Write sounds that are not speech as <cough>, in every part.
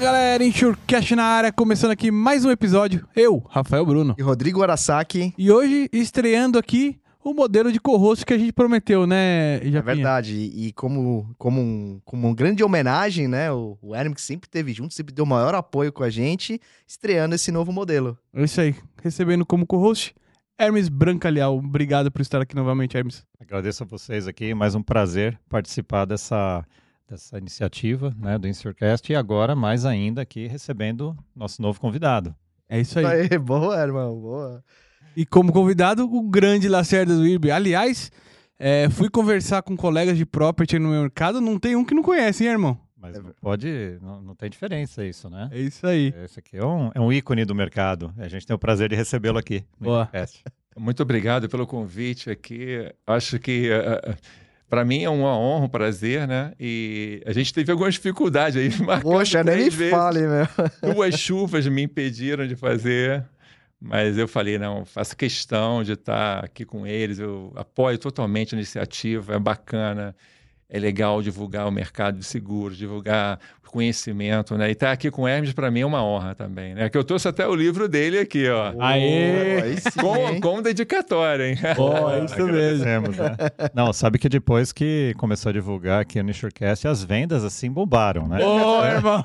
galera, Insurecast na área, começando aqui mais um episódio. Eu, Rafael Bruno. E Rodrigo Arasaki. E hoje, estreando aqui, o modelo de co-host que a gente prometeu, né, Japinha? É verdade. E como, como, um, como uma grande homenagem, né? O, o Hermes sempre esteve junto, sempre deu maior apoio com a gente, estreando esse novo modelo. É isso aí. Recebendo como co-host, Hermes Brancaleal. Obrigado por estar aqui novamente, Hermes. Agradeço a vocês aqui, mais um prazer participar dessa, dessa iniciativa né, do Insurcast e agora, mais ainda, aqui recebendo nosso novo convidado. É isso aí. Aê, boa, irmão, boa. E como convidado, o grande Lacerda do IRB. Aliás, é, fui conversar com colegas de property no mercado, não tem um que não conhece, hein, irmão? Mas não pode, não, não tem diferença isso, né? É isso aí. Esse aqui é um, é um ícone do mercado. A gente tem o prazer de recebê-lo aqui no Boa. Insurcast. Muito obrigado pelo convite aqui. Acho que para mim é uma honra, um prazer, né? E a gente teve algumas dificuldades aí. <laughs> Poxa, nem vezes. fale, meu. Duas chuvas me impediram de fazer. Mas eu falei, não, faço questão de estar aqui com eles. Eu apoio totalmente a iniciativa, é bacana. É legal divulgar o mercado de seguros, divulgar o conhecimento, né? E estar aqui com o Hermes para mim é uma honra também, né? Que eu trouxe até o livro dele aqui, ó. Aê! Aí sim, Com, hein? com dedicatória, hein? Ó, é isso <laughs> mesmo. Né? Não, sabe que depois que começou a divulgar aqui no Insurcast, as vendas assim bombaram, né? Ô, irmão.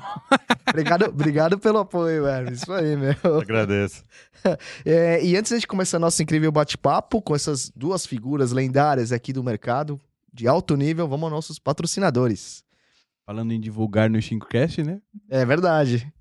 Obrigado, obrigado pelo apoio, Hermes. Isso aí, meu. Agradeço. <laughs> É, e antes de começar nosso incrível bate-papo com essas duas figuras lendárias aqui do mercado, de alto nível, vamos aos nossos patrocinadores. Falando em divulgar no Shincast, né? É verdade.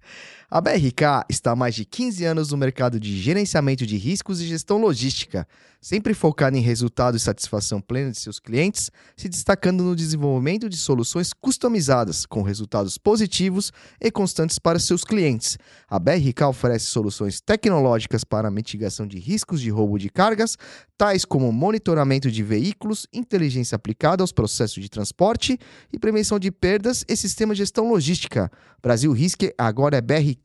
A BRK está há mais de 15 anos no mercado de gerenciamento de riscos e gestão logística, sempre focada em resultado e satisfação plena de seus clientes, se destacando no desenvolvimento de soluções customizadas, com resultados positivos e constantes para seus clientes. A BRK oferece soluções tecnológicas para mitigação de riscos de roubo de cargas, tais como monitoramento de veículos, inteligência aplicada aos processos de transporte e prevenção de perdas e sistema de gestão logística. Brasil Risk agora é BRK.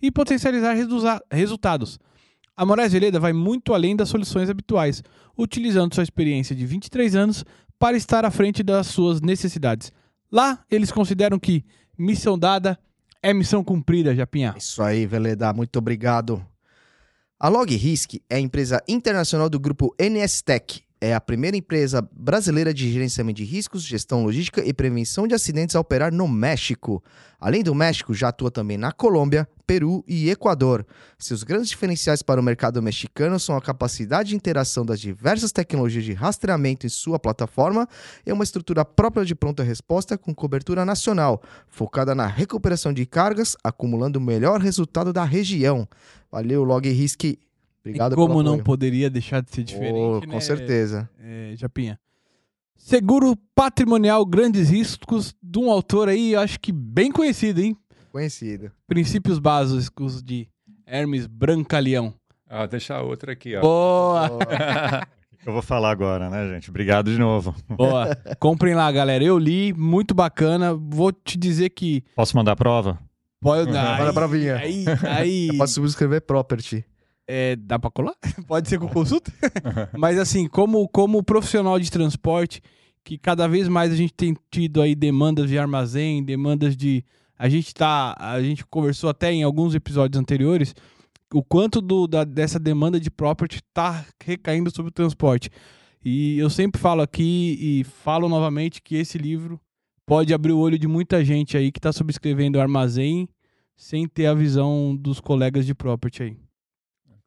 e potencializar resultados. A Moraes Veleda vai muito além das soluções habituais, utilizando sua experiência de 23 anos para estar à frente das suas necessidades. Lá, eles consideram que missão dada é missão cumprida, Japinha. Isso aí, Veleda, muito obrigado. A LogRisk é a empresa internacional do grupo NS Tech. É a primeira empresa brasileira de gerenciamento de riscos, gestão logística e prevenção de acidentes a operar no México. Além do México, já atua também na Colômbia, Peru e Equador. Seus grandes diferenciais para o mercado mexicano são a capacidade de interação das diversas tecnologias de rastreamento em sua plataforma e uma estrutura própria de pronta resposta com cobertura nacional, focada na recuperação de cargas, acumulando o melhor resultado da região. Valeu, LogRisk. Obrigado e como não apoio. poderia deixar de ser diferente, Oh, né, com certeza. é, Japinha? Seguro patrimonial grandes riscos de um autor aí, eu acho que bem conhecido, hein? Conhecido. Princípios básicos de Hermes Brancaleão. Ah, deixar outra aqui, ó. Boa, <laughs> eu vou falar agora, né, gente? Obrigado de novo. boa. Comprem lá, galera. Eu li, muito bacana. Vou te dizer que Posso mandar a prova? pode Bora pra vinha. Aí, aí Eu posso subscrever property. É, dá pra colar? <laughs> Pode ser com consulta? <laughs> Mas assim, como como profissional de transporte, que cada vez mais a gente tem tido aí demandas de armazém, demandas de a gente tá, a gente conversou até em alguns episódios anteriores o quanto do, da- dessa demanda de property tá recaindo sobre o transporte. E eu sempre falo aqui e falo novamente que esse livro pode abrir o olho de muita gente aí que está subscrevendo armazém sem ter a visão dos colegas de property aí.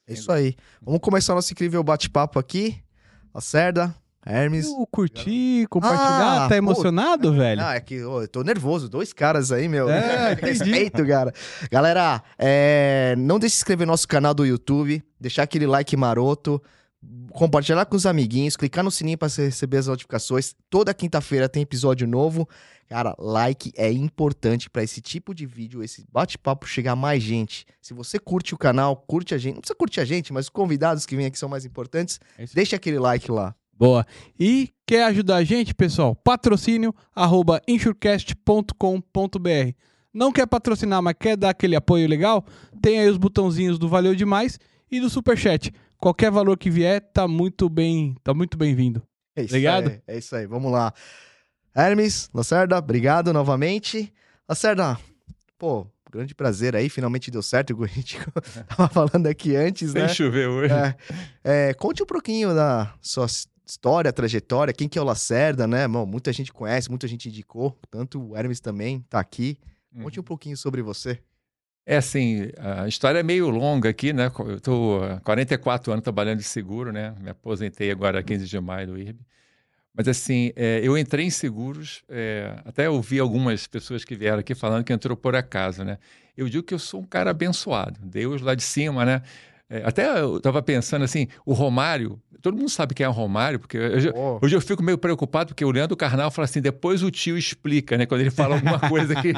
É isso aí. Vamos começar nosso incrível bate-papo aqui. Lacerda, Hermes. Eu curti, compartilhar, Ah, tá pô. emocionado, velho? Ah, é que ô, eu tô nervoso. Dois caras aí, meu. É. <laughs> Respeito, cara. Galera, é, não deixe de se inscrever no nosso canal do YouTube, deixar aquele like maroto. Compartilhar com os amiguinhos, clicar no sininho para receber as notificações. Toda quinta-feira tem episódio novo. Cara, like é importante para esse tipo de vídeo, esse bate-papo chegar a mais gente. Se você curte o canal, curte a gente. Não precisa curtir a gente, mas os convidados que vêm aqui são mais importantes. É. Deixa aquele like lá. Boa. E quer ajudar a gente, pessoal? Patrocínio arroba insurecast.com.br. Não quer patrocinar, mas quer dar aquele apoio legal? Tem aí os botãozinhos do Valeu Demais e do Superchat. Qualquer valor que vier, tá muito bem, tá muito bem-vindo. É isso Obrigado. aí. É isso aí. Vamos lá. Hermes, Lacerda, obrigado novamente. Lacerda, pô, grande prazer aí. Finalmente deu certo. A gente <laughs> tava falando aqui antes, Sem né? chover hoje. É. É, conte um pouquinho da sua história, trajetória, quem que é o Lacerda, né? Bom, muita gente conhece, muita gente indicou, tanto o Hermes também tá aqui. Conte um pouquinho sobre você. É assim, a história é meio longa aqui, né? Eu estou há 44 anos trabalhando de seguro, né? Me aposentei agora 15 de maio do IRB. Mas assim, é, eu entrei em seguros, é, até ouvi algumas pessoas que vieram aqui falando que entrou por acaso, né? Eu digo que eu sou um cara abençoado, Deus lá de cima, né? É, até eu estava pensando assim, o Romário, todo mundo sabe quem é o Romário, porque eu, Pô, Hoje eu fico meio preocupado porque o Leandro Carnal fala assim, depois o tio explica, né? Quando ele fala alguma <laughs> coisa que...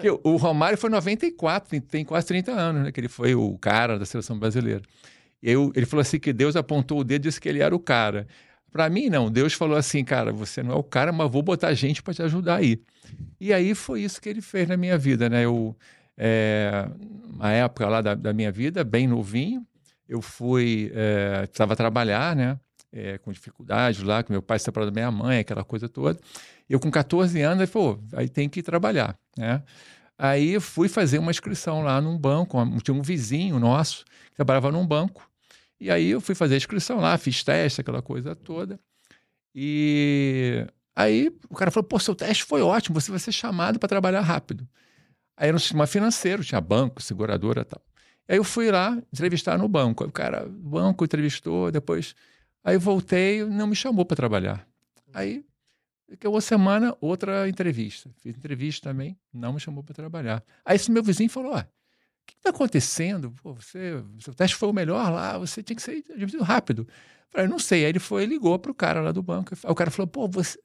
que o Romário foi em 94, tem, tem quase 30 anos, né? Que ele foi o cara da seleção brasileira. E o- ele falou assim que Deus apontou o dedo e disse que ele era o cara. Para mim, não. Deus falou assim, cara, você não é o cara, mas vou botar gente para te ajudar aí. E aí foi isso que ele fez na minha vida, né? Eu, é, uma época lá da, da minha vida, bem novinho, eu fui, é, precisava trabalhar, né? É, com dificuldades lá, que meu pai se separou da minha mãe, aquela coisa toda. Eu com 14 anos, ele falou, aí tem que trabalhar, né? Aí fui fazer uma inscrição lá num banco, tinha um vizinho nosso que trabalhava num banco. E aí eu fui fazer a inscrição lá, fiz teste, aquela coisa toda. E aí o cara falou: pô, seu teste foi ótimo, você vai ser chamado para trabalhar rápido. Aí era um sistema financeiro, tinha banco, seguradora e tal. Aí eu fui lá entrevistar no banco. O cara, o banco entrevistou, depois. Aí voltei, não me chamou para trabalhar. Aí, uma semana, outra entrevista. Fiz entrevista também, não me chamou para trabalhar. Aí esse meu vizinho falou: ó, o que está acontecendo? Pô, você, seu teste foi o melhor lá, você tinha que ser rápido. Eu Falei, não sei. Aí ele foi, ligou para o cara lá do banco. Aí o cara falou, pô, você,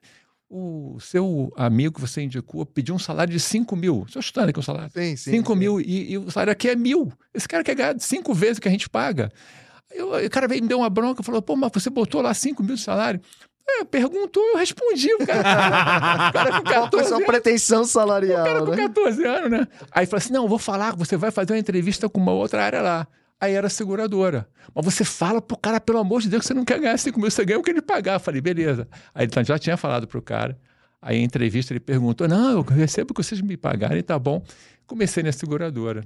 o seu amigo que você indicou pediu um salário de 5 mil. Estou chutando aqui o salário. sim, sim. 5 sim. mil e, e o salário aqui é mil. Esse cara quer ganhar cinco vezes o que a gente paga. Eu- o cara veio me deu uma bronca falou: pô, mas você botou lá 5 mil de salário? É, perguntou, eu respondi. O cara, <laughs> o cara com Qual foi a 14 sua anos. pretensão O cara salarial, com né? 14 anos, né? Aí falou assim: não, vou falar, você vai fazer uma entrevista com uma outra área lá. Aí era seguradora. Mas você fala pro cara, pelo amor de Deus, que você não quer ganhar 5 mil, você ganha o que ele pagar. Eu falei, beleza. Aí ele já tinha falado pro cara. Aí em entrevista ele perguntou: não, eu recebo o que vocês me pagarem, tá bom. Comecei na seguradora.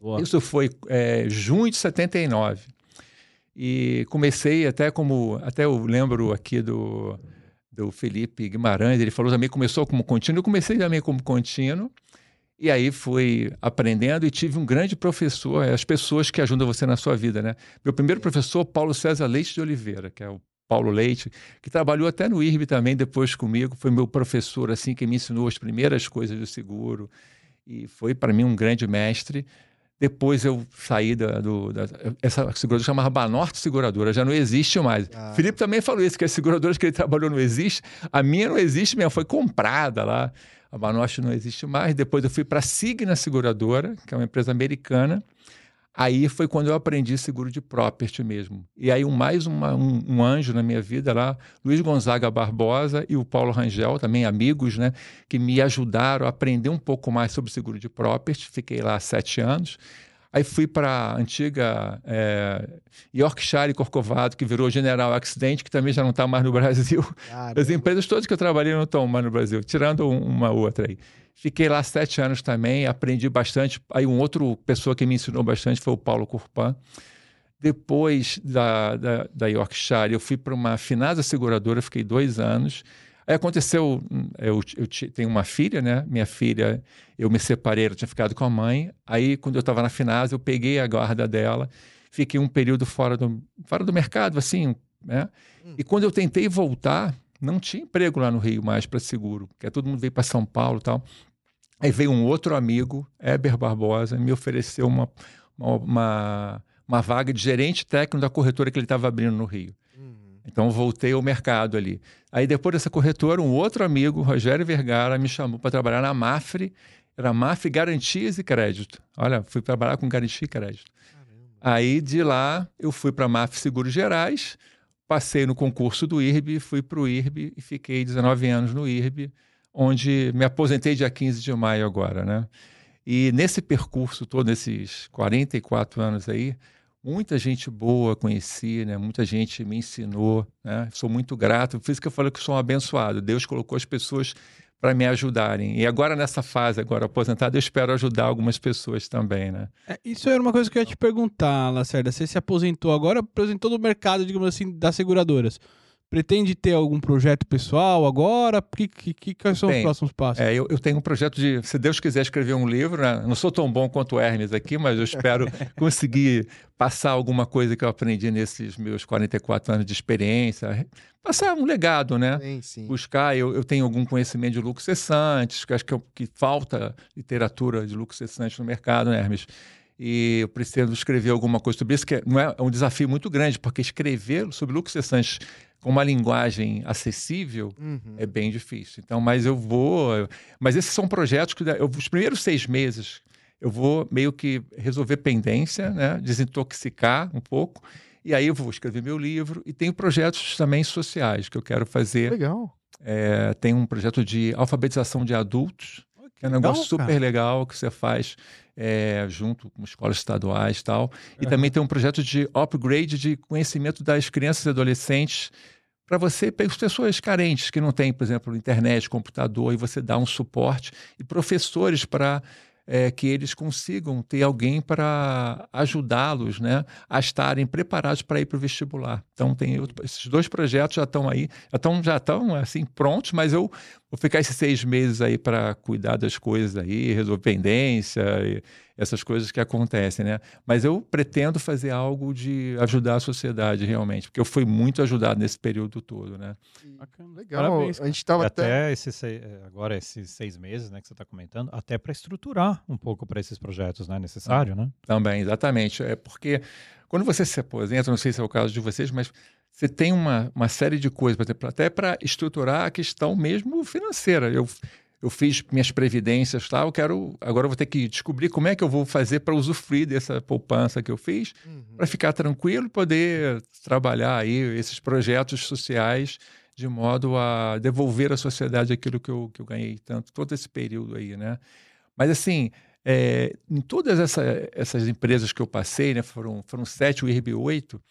Boa. Isso foi é, junho de 79. E comecei até como. Até eu lembro aqui do, do Felipe Guimarães, ele falou também, começou como contínuo, eu comecei também como contínuo. E aí fui aprendendo e tive um grande professor, é, as pessoas que ajudam você na sua vida, né? Meu primeiro professor, Paulo César Leite de Oliveira, que é o Paulo Leite, que trabalhou até no IRB também depois comigo, foi meu professor, assim, que me ensinou as primeiras coisas do seguro e foi para mim um grande mestre. Depois eu saí da, do, da essa seguradora chamava Banorte Seguradora, já não existe mais. Ah. Felipe também falou isso, que as seguradoras que ele trabalhou não existe. A minha não existe mesmo, foi comprada lá. A Banorte não existe mais. Depois eu fui para a Signa Seguradora, que é uma empresa americana. Aí foi quando eu aprendi seguro de property mesmo. E aí um, mais uma- um, um anjo na minha vida lá, Luiz Gonzaga Barbosa e o Paulo Rangel, também amigos, né? Que me ajudaram a aprender um pouco mais sobre seguro de property. Fiquei lá sete anos. Aí fui para a antiga é, Yorkshire Corcovado, que virou General Accident, que também já não está mais no <laughs> Brasil. Caramba. As empresas todas que eu trabalhei não estão mais no Brasil, tirando um- uma outra aí. Fiquei lá sete anos também, aprendi bastante. Aí um outro pessoa que me ensinou bastante foi o Paulo Curpan. Depois da, da, da Yorkshire, eu fui para uma finada seguradora, fiquei dois anos. Aí aconteceu, hum, eu, eu tenho uma filha, né? Minha filha, eu me separei, ela tinha ficado com a mãe. Aí, quando eu estava na Finasa, eu peguei a guarda dela, fiquei um período fora do, fora do mercado, assim, né? E quando eu tentei voltar, não tinha emprego lá no Rio mais para seguro, porque todo mundo veio para São Paulo e tal. Aí veio um outro amigo, Eber Barbosa, me ofereceu uma, uma, uma, uma vaga de gerente técnico da corretora que ele estava abrindo no Rio. Então voltei ao mercado ali. Aí depois dessa corretora, um outro amigo, Rogério Vergara, me chamou para trabalhar na Mafre. Era Mafre Garantias e Crédito. Olha, fui trabalhar com garantia e crédito. Aí de lá eu fui para a Mafre Seguros Gerais, passei no concurso do IRB, fui para o IRB e fiquei 19 anos no IRB, onde me aposentei dia 15 de maio agora, né? E nesse percurso todo, nesses 44 anos aí, muita gente boa conheci, né? Muita gente me ensinou, né? Sou muito grato. Por isso que eu falo que sou um abençoado. Deus colocou as pessoas para me ajudarem. E agora nessa fase, agora aposentado, eu espero ajudar algumas pessoas também, né? É, isso era uma coisa que eu ia te perguntar, Lacerda. Você se aposentou agora, aposentou no mercado, digamos assim, das seguradoras. Pretende ter algum projeto pessoal agora? Que, que, que, quais são os Tenho. próximos passos? É, eu, eu tenho um projeto de, se Deus quiser escrever um livro, né? não sou tão bom quanto o Hermes aqui, mas eu espero <laughs> conseguir passar alguma coisa que eu aprendi nesses meus 44 anos de experiência, passar um legado, né? Sim, sim. buscar. Eu, eu tenho algum conhecimento de lucros cessantes, que acho que, eu- que falta literatura de lucros cessantes no mercado, né, Hermes? E eu preciso escrever alguma coisa sobre isso, que é- não é, é um desafio muito grande, porque escrever sobre lucros cessantes com uma linguagem acessível Uhum. é bem difícil. Então, mas eu vou. Mas esses são projetos que eu, os primeiros seis meses eu vou meio que resolver pendência, né? desintoxicar um pouco. E aí eu vou escrever meu livro e tenho projetos também sociais que eu quero fazer. Legal. É, tem um projeto de alfabetização de adultos, que é um negócio Legal, cara. super legal que você faz é, junto com escolas estaduais e tal. E Aham. também tem um projeto de upgrade de conhecimento das crianças e adolescentes para você, para as pessoas carentes que não têm, por exemplo, internet, computador, e você dá um suporte e professores para é, que eles consigam ter alguém para ajudá-los né, a estarem preparados para ir para o vestibular. Então, tem outro- esses dois projetos já estão aí, já estão já estão, assim prontos, mas eu vou ficar esses seis meses aí para cuidar das coisas aí, resolver pendência, essas coisas que acontecem, né? Mas eu pretendo fazer algo de ajudar a sociedade realmente, porque eu fui muito ajudado nesse período todo, né? Bacana. Legal. Parabéns, a gente tava E até... até esses eh, agora esses seis meses, né, que você está comentando, até para estruturar um pouco para esses projetos, né, necessário, né? Também, exatamente. É porque quando você se aposenta, não sei se é o caso de vocês, mas você tem uma, uma série de coisas, por exemplo, até para estruturar a questão mesmo financeira. Eu, eu fiz minhas previdências lá, eu quero. Agora eu vou ter que descobrir como é que eu vou fazer para usufruir dessa poupança que eu fiz, Uhum. para ficar tranquilo e poder trabalhar aí esses projetos sociais de modo a devolver à sociedade aquilo que eu, que eu ganhei tanto, todo esse período aí, né? Mas assim, é, em todas essa- essas empresas que eu passei, né, foram, foram sete, o IRB oito,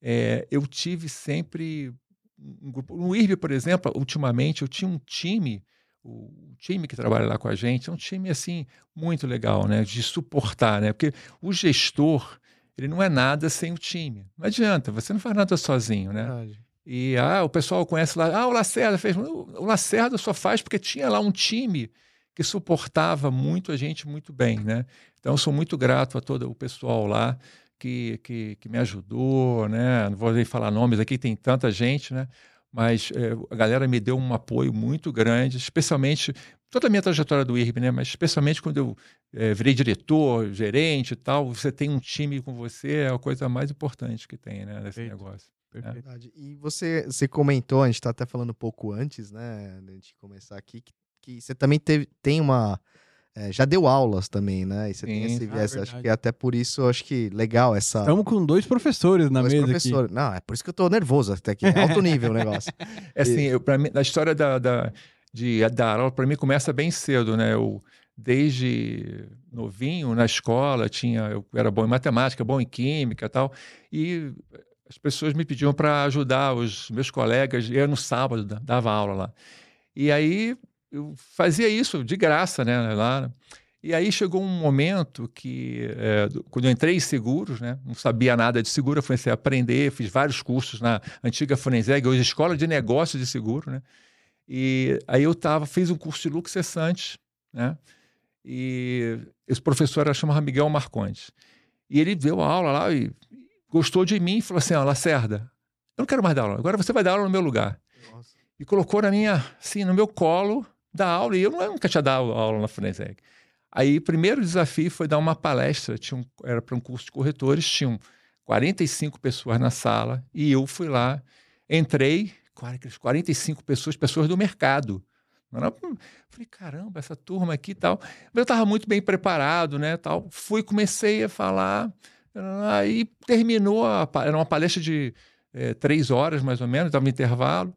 é, eu tive sempre um grupo. No IRB, por exemplo, ultimamente eu tinha um time, o time que trabalha lá com a gente, é um time assim muito legal, né, de suportar, né, porque o gestor ele não é nada sem o time. Não adianta, você não faz nada sozinho, né? Verdade. E ah, o pessoal conhece lá, ah, o Lacerda fez. O Lacerda só faz porque tinha lá um time que suportava muito a gente muito bem, né? Então, eu sou muito grato a todo o pessoal lá que, que, que me ajudou, né? Não vou nem falar nomes aqui, tem tanta gente, né? Mas eh, a galera me deu um apoio muito grande, especialmente toda a minha trajetória do IRB, né? Mas especialmente quando eu eh, virei diretor, gerente e tal, você tem um time com você, é a coisa mais importante que tem, né? Nesse Perfeito. negócio. Perfeito. Verdade. E você, você comentou, a gente tá até falando um pouco antes, né, de começar aqui, que, que você também teve, tem uma. É, já deu aulas também, né? E você tem Sim. esse Ah, viés. acho verdade. que até por isso, eu acho que legal essa. Estamos com dois professores na dois mesa professores. Não, é por isso que eu tô nervoso até aqui. É alto nível o negócio. <laughs> É assim, eu, pra mim, a história da, da, de dar aula, para mim, começa bem cedo, né? Eu, desde novinho, na escola, tinha, eu era bom em matemática, bom em química e tal, e as pessoas me pediam para ajudar os meus colegas, eu no sábado da- dava aula lá. E aí eu fazia isso de graça, né, lá. E aí chegou um momento que, é, do- quando eu entrei em seguros, né, não sabia nada de seguro, eu comecei a aprender, fiz vários cursos na antiga Fonenseg, hoje Escola de Negócios de Seguro, né? E aí eu tava, fiz um curso de lucro cessante, né? E esse professor era chamado Miguel Marcondes. E ele deu a aula lá e gostou de mim e falou assim: ó, Lacerda, eu não quero mais dar aula, agora você vai dar aula no meu lugar. Nossa. E colocou na minha, assim, no meu colo da aula, e eu nunca tinha dado aula na Fonenseg. Aí, o primeiro desafio foi dar uma palestra, tinha um, era para um curso de corretores, tinham 45 pessoas na sala, e eu fui lá, entrei, 45 pessoas, pessoas do mercado. Falei, caramba, essa turma aqui e tal. Eu estava muito bem preparado, né, tal. Fui, comecei a falar, aí terminou, a, era uma palestra de é, três horas, mais ou menos, estava no intervalo.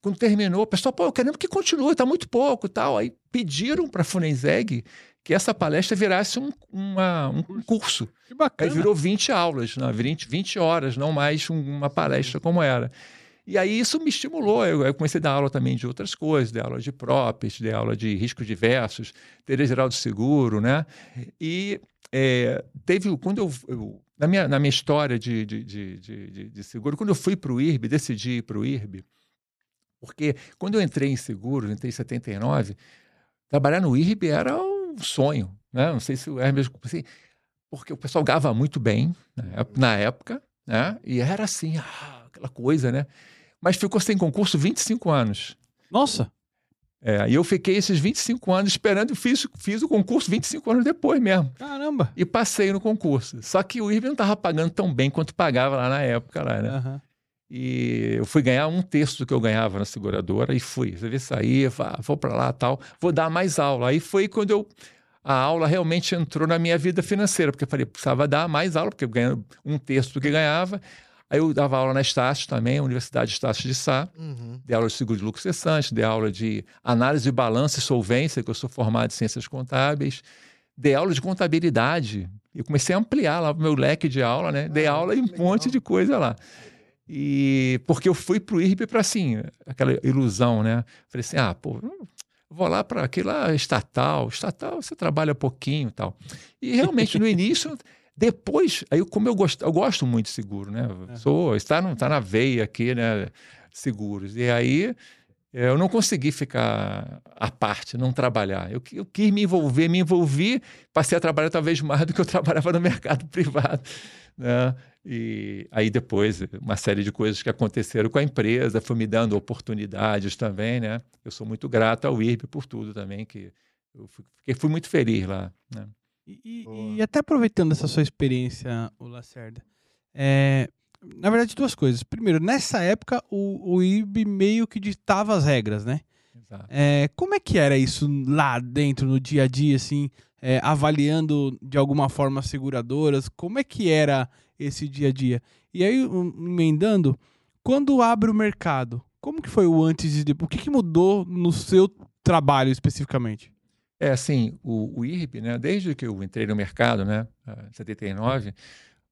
Quando terminou, o pessoal, pô, eu querendo que continue, está muito pouco tal. Aí pediram para a Funenzeg que essa palestra virasse um, uma, um curso. Que bacana. Aí virou 20 aulas, né? 20, 20 horas, não mais uma palestra como era. E aí isso me estimulou. Eu, eu, comecei a dar aula também de outras coisas, de aula de props, de aula de riscos diversos, teoria geral do seguro, né? E é, teve, quando eu, eu, na, minha, na minha história de, de, de, de, de seguro, quando eu fui para o IRB, decidi ir para o IRB, porque quando eu entrei em seguro, entrei em 79, trabalhar no IRB era um sonho, né? Não sei se o Hermes, assim, porque o pessoal gava muito bem né? na época, né? E era assim, ah, aquela coisa, né? Mas ficou sem concurso 25 anos. Nossa! É, e eu fiquei esses 25 anos esperando e fiz, fiz o concurso 25 anos depois mesmo. Caramba! E passei no concurso. Só que o IRB não estava pagando tão bem quanto pagava lá na época, lá, né? Uhum. E eu fui ganhar um terço do que eu ganhava na seguradora e fui. Você vê sair, vou para lá tal, vou dar mais aula. Aí foi quando eu a aula realmente entrou na minha vida financeira, porque eu falei, precisava dar mais aula, porque eu ganhava um terço do que ganhava. Aí eu dava aula na Estácio também, Universidade Estácio de Sá, uhum. dei aula de seguro de lucro cessante, dei aula de análise de balanço e solvência, que eu sou formado em ciências contábeis, dei aula de contabilidade. Eu comecei a ampliar lá o meu leque de aula, né? Dei ah, aula em um monte de coisa lá. E porque eu fui para o IRB para assim, aquela ilusão, né? Falei assim: ah, pô, vou lá para aquele lá estatal, estatal você trabalha pouquinho tal. E realmente no <laughs> início, depois, aí como eu gosto, eu gosto muito de seguro, né? Sou, está, no, está na veia aqui, né? Seguros. E aí eu não consegui ficar à parte, não trabalhar. Eu, eu quis me envolver, me envolvi, passei a trabalhar talvez mais do que eu <laughs> trabalhava no mercado privado. Né? E aí depois, uma série de coisas que aconteceram com a empresa, foi me dando oportunidades também, né? Eu sou muito grato ao IRB por tudo também, que eu fui, fui muito feliz lá, né? E, e, até aproveitando essa sua experiência, o Lacerda, é, na verdade duas coisas. Primeiro, nessa época o, o IRB meio que ditava as regras, né? É, como é que era isso lá dentro, no dia a dia, assim, é, avaliando de alguma forma as seguradoras? Como é que era esse dia a dia. E aí, emendando, quando abre o mercado, como que foi o antes e depois? O que, que mudou no seu trabalho especificamente? É assim, o, o IRB, né, desde que eu entrei no mercado, né, em 79,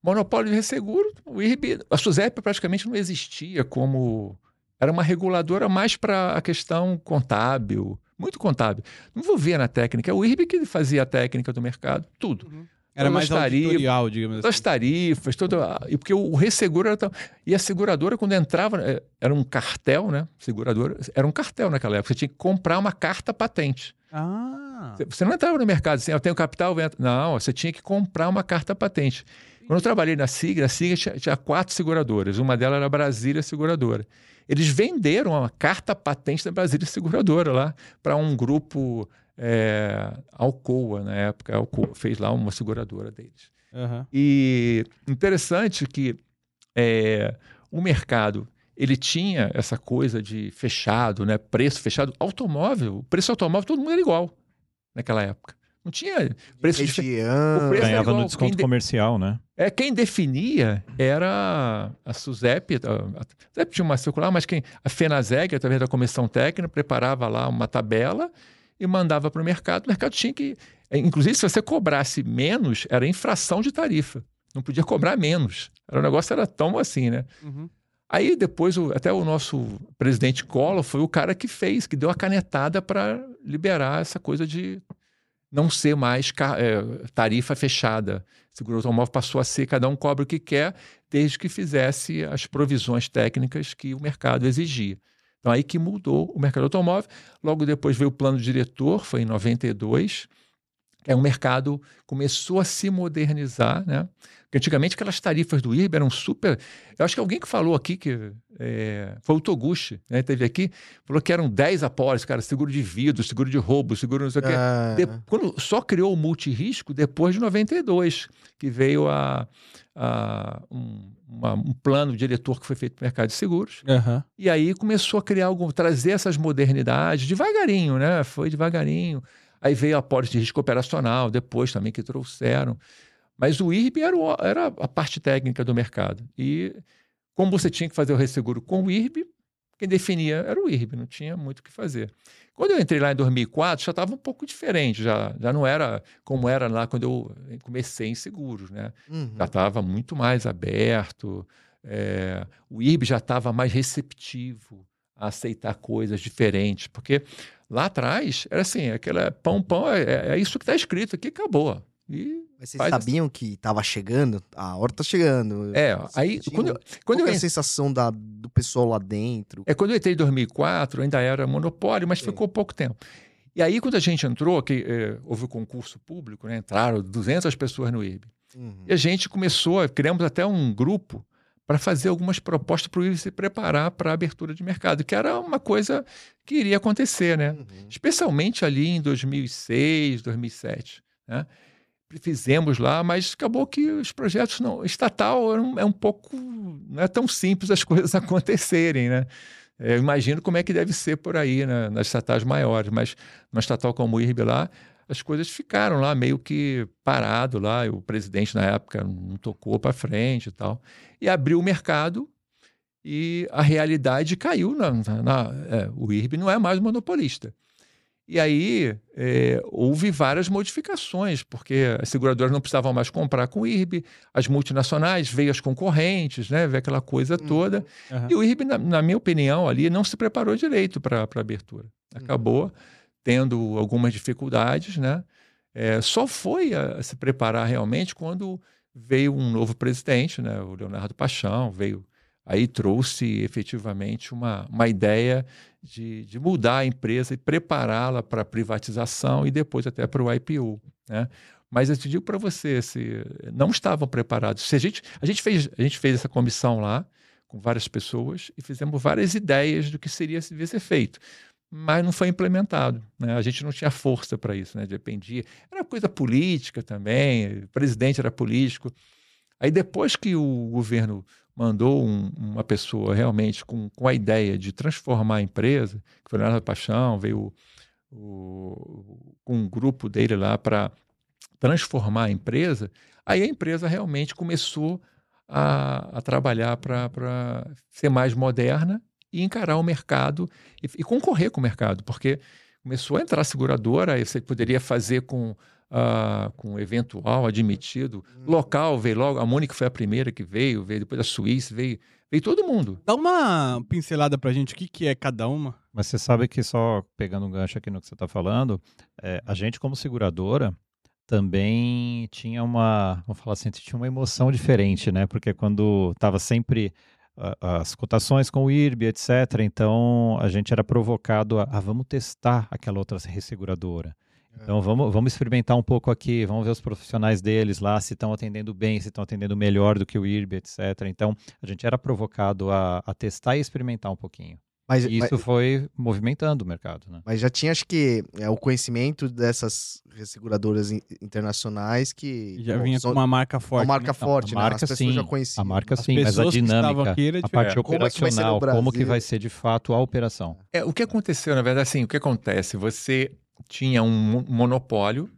monopólio de resseguro, o IRB, a SUSEP praticamente não existia como era uma reguladora mais para a questão contábil, muito contábil. Não vou ver na técnica, é o IRB que fazia a técnica do mercado, tudo. Uhum. Era mais tarifas, digamos assim. As tarifas, todo, e porque o, resseguro era E a seguradora, quando entrava, é, era um cartel, né? Seguradora, era um cartel naquela época. Você tinha que comprar uma carta patente. Ah. Você não entrava no mercado assim, eu tenho capital, não, você tinha que comprar uma carta patente. Quando eu trabalhei na SIGRA, a SIGRA tinha, tinha quatro seguradoras, uma delas era a Brasília Seguradora. Eles venderam uma carta patente da Brasília Seguradora lá para um grupo é, Alcoa, na época, a Alcoa fez lá uma seguradora deles. Uhum. E interessante que é, o mercado ele tinha essa coisa de fechado, né? preço fechado. Automóvel, o preço automóvel, todo mundo era igual naquela época. Não tinha preço de o preço Ganhava no desconto de... comercial, né? É, quem definia era a SUSEP, a, a SUSEP tinha uma circular, mas quem, a FENASEG, através da comissão técnica, preparava lá uma tabela e mandava para o mercado. O mercado tinha que. É, inclusive, se você cobrasse menos, era infração de tarifa. Não podia cobrar menos. o negócio era tão assim, né? Uhum. Aí depois, até o nosso presidente Collor foi o cara que fez, que deu a canetada para liberar essa coisa de não ser mais é, tarifa fechada. O seguro automóvel passou a ser cada um cobra o que quer, desde que fizesse as provisões técnicas que o mercado exigia. Então, aí que mudou o mercado automóvel. Logo depois veio o plano diretor, foi em 92, É um mercado começou a se modernizar, né? Porque antigamente aquelas tarifas do IRB eram super. Eu acho que alguém que falou aqui que é, foi o Toguchi, né? Teve aqui, falou que eram 10 apólices, cara, seguro de vidro, seguro de roubo, seguro não sei o quê. Ah, De- quando só criou o multirisco depois de 92, que veio a, a- um, uma- um plano diretor que foi feito para o mercado de seguros. Aham. E aí começou a criar algo, trazer essas modernidades devagarinho, né? Foi devagarinho. Aí veio a pólice de risco operacional, depois também que trouxeram. Mas o IRB era, o- era a parte técnica do mercado. E como você tinha que fazer o resseguro com o IRB, quem definia era o IRB, não tinha muito o que fazer. Quando eu entrei lá em 2004, já estava um pouco diferente, já, já não era como era lá quando eu comecei em seguros, né? uhum. já estava muito mais aberto, é, o IRB já estava mais receptivo a aceitar coisas diferentes, porque lá atrás era assim, aquela pão, pão, é, é isso que está escrito aqui, acabou. E, Mas vocês sabiam que tava chegando? A hora tá chegando. é, aí quando, eu- quando eu é a en- sensação da, do pessoal lá dentro? é quando eu entrei em 2004, ainda era monopólio, mas ficou pouco tempo. E aí quando a gente entrou, que é, houve o concurso público, né, entraram 200 pessoas no IRB. Uhum. E a gente começou, criamos até um grupo para fazer algumas propostas para o IRB se preparar para a abertura de mercado, que era uma coisa que iria acontecer, né? Uhum. Especialmente ali em 2006, 2007, né? Fizemos lá, mas acabou que os projetos não estatal é um, é um pouco não é tão simples as <laughs> coisas acontecerem, né? É, Eu imagino como é que deve ser por aí né, nas estatais maiores, mas numa estatal como o IRB lá, as coisas ficaram lá meio que parado lá, o presidente na época não tocou para frente e tal. E abriu o mercado e a realidade caiu. Na, na- na- é, o IRB não é mais monopolista. E aí é, houve várias modificações, porque as seguradoras não precisavam mais comprar com o IRB, as multinacionais, veio as concorrentes, né, veio aquela coisa toda. Aham. E o IRB, na, na minha opinião, ali não se preparou direito para a abertura. Acabou tendo algumas dificuldades, né? É, só foi a, a se preparar realmente quando veio um novo presidente, né? O Leonardo Paixão veio aí trouxe efetivamente uma, uma ideia de, de mudar a empresa e prepará-la para privatização e depois até para o IPO, né? Mas eu te digo para você, se não estavam preparados. Se a gente, a gente fez, a gente fez essa comissão lá com várias pessoas e fizemos várias ideias do que seria devia ser feito, mas não foi implementado. Né? A gente não tinha força para isso, né? dependia. Era coisa política também, o presidente era político. Aí depois que o governo mandou um- uma pessoa realmente com, com a ideia de transformar a empresa, que foi o Leonardo Paixão, veio com um grupo dele lá para transformar a empresa, aí a empresa realmente começou a, a trabalhar para ser mais moderna e encarar o mercado e, e concorrer com o mercado, porque começou a entrar seguradora, aí você poderia fazer com, ah, com eventual admitido, local veio logo, a Mônica foi a primeira que veio, veio depois a Suíça, veio, veio todo mundo. Dá uma pincelada pra gente o que, que é cada uma. Mas você sabe que só pegando um gancho aqui no que você está falando, é, a gente como seguradora também tinha uma, vamos falar assim, tinha uma emoção diferente, né? Porque quando estava sempre a- as cotações com o IRB, etc., então a gente era provocado a, a vamos testar aquela outra resseguradora. Então vamos, vamos experimentar um pouco aqui, vamos ver os profissionais deles lá, se estão atendendo bem, se estão atendendo melhor do que o IRB, etc. Então a gente era provocado a, a testar e experimentar um pouquinho. Mas, E mas, isso foi movimentando o mercado, né? mas já tinha, acho que, é, o conhecimento dessas seguradoras in- internacionais que. Já pô, vinha são- com uma marca uma forte. marca né? forte, a né? marca As pessoas sim, já conheciam. a marca As sim, mas a dinâmica, a parte diferente. Como é que vai ser no operacional, como que vai ser de fato a operação. É, o que aconteceu, na verdade, assim, o que acontece? Você tinha um mo- monopólio.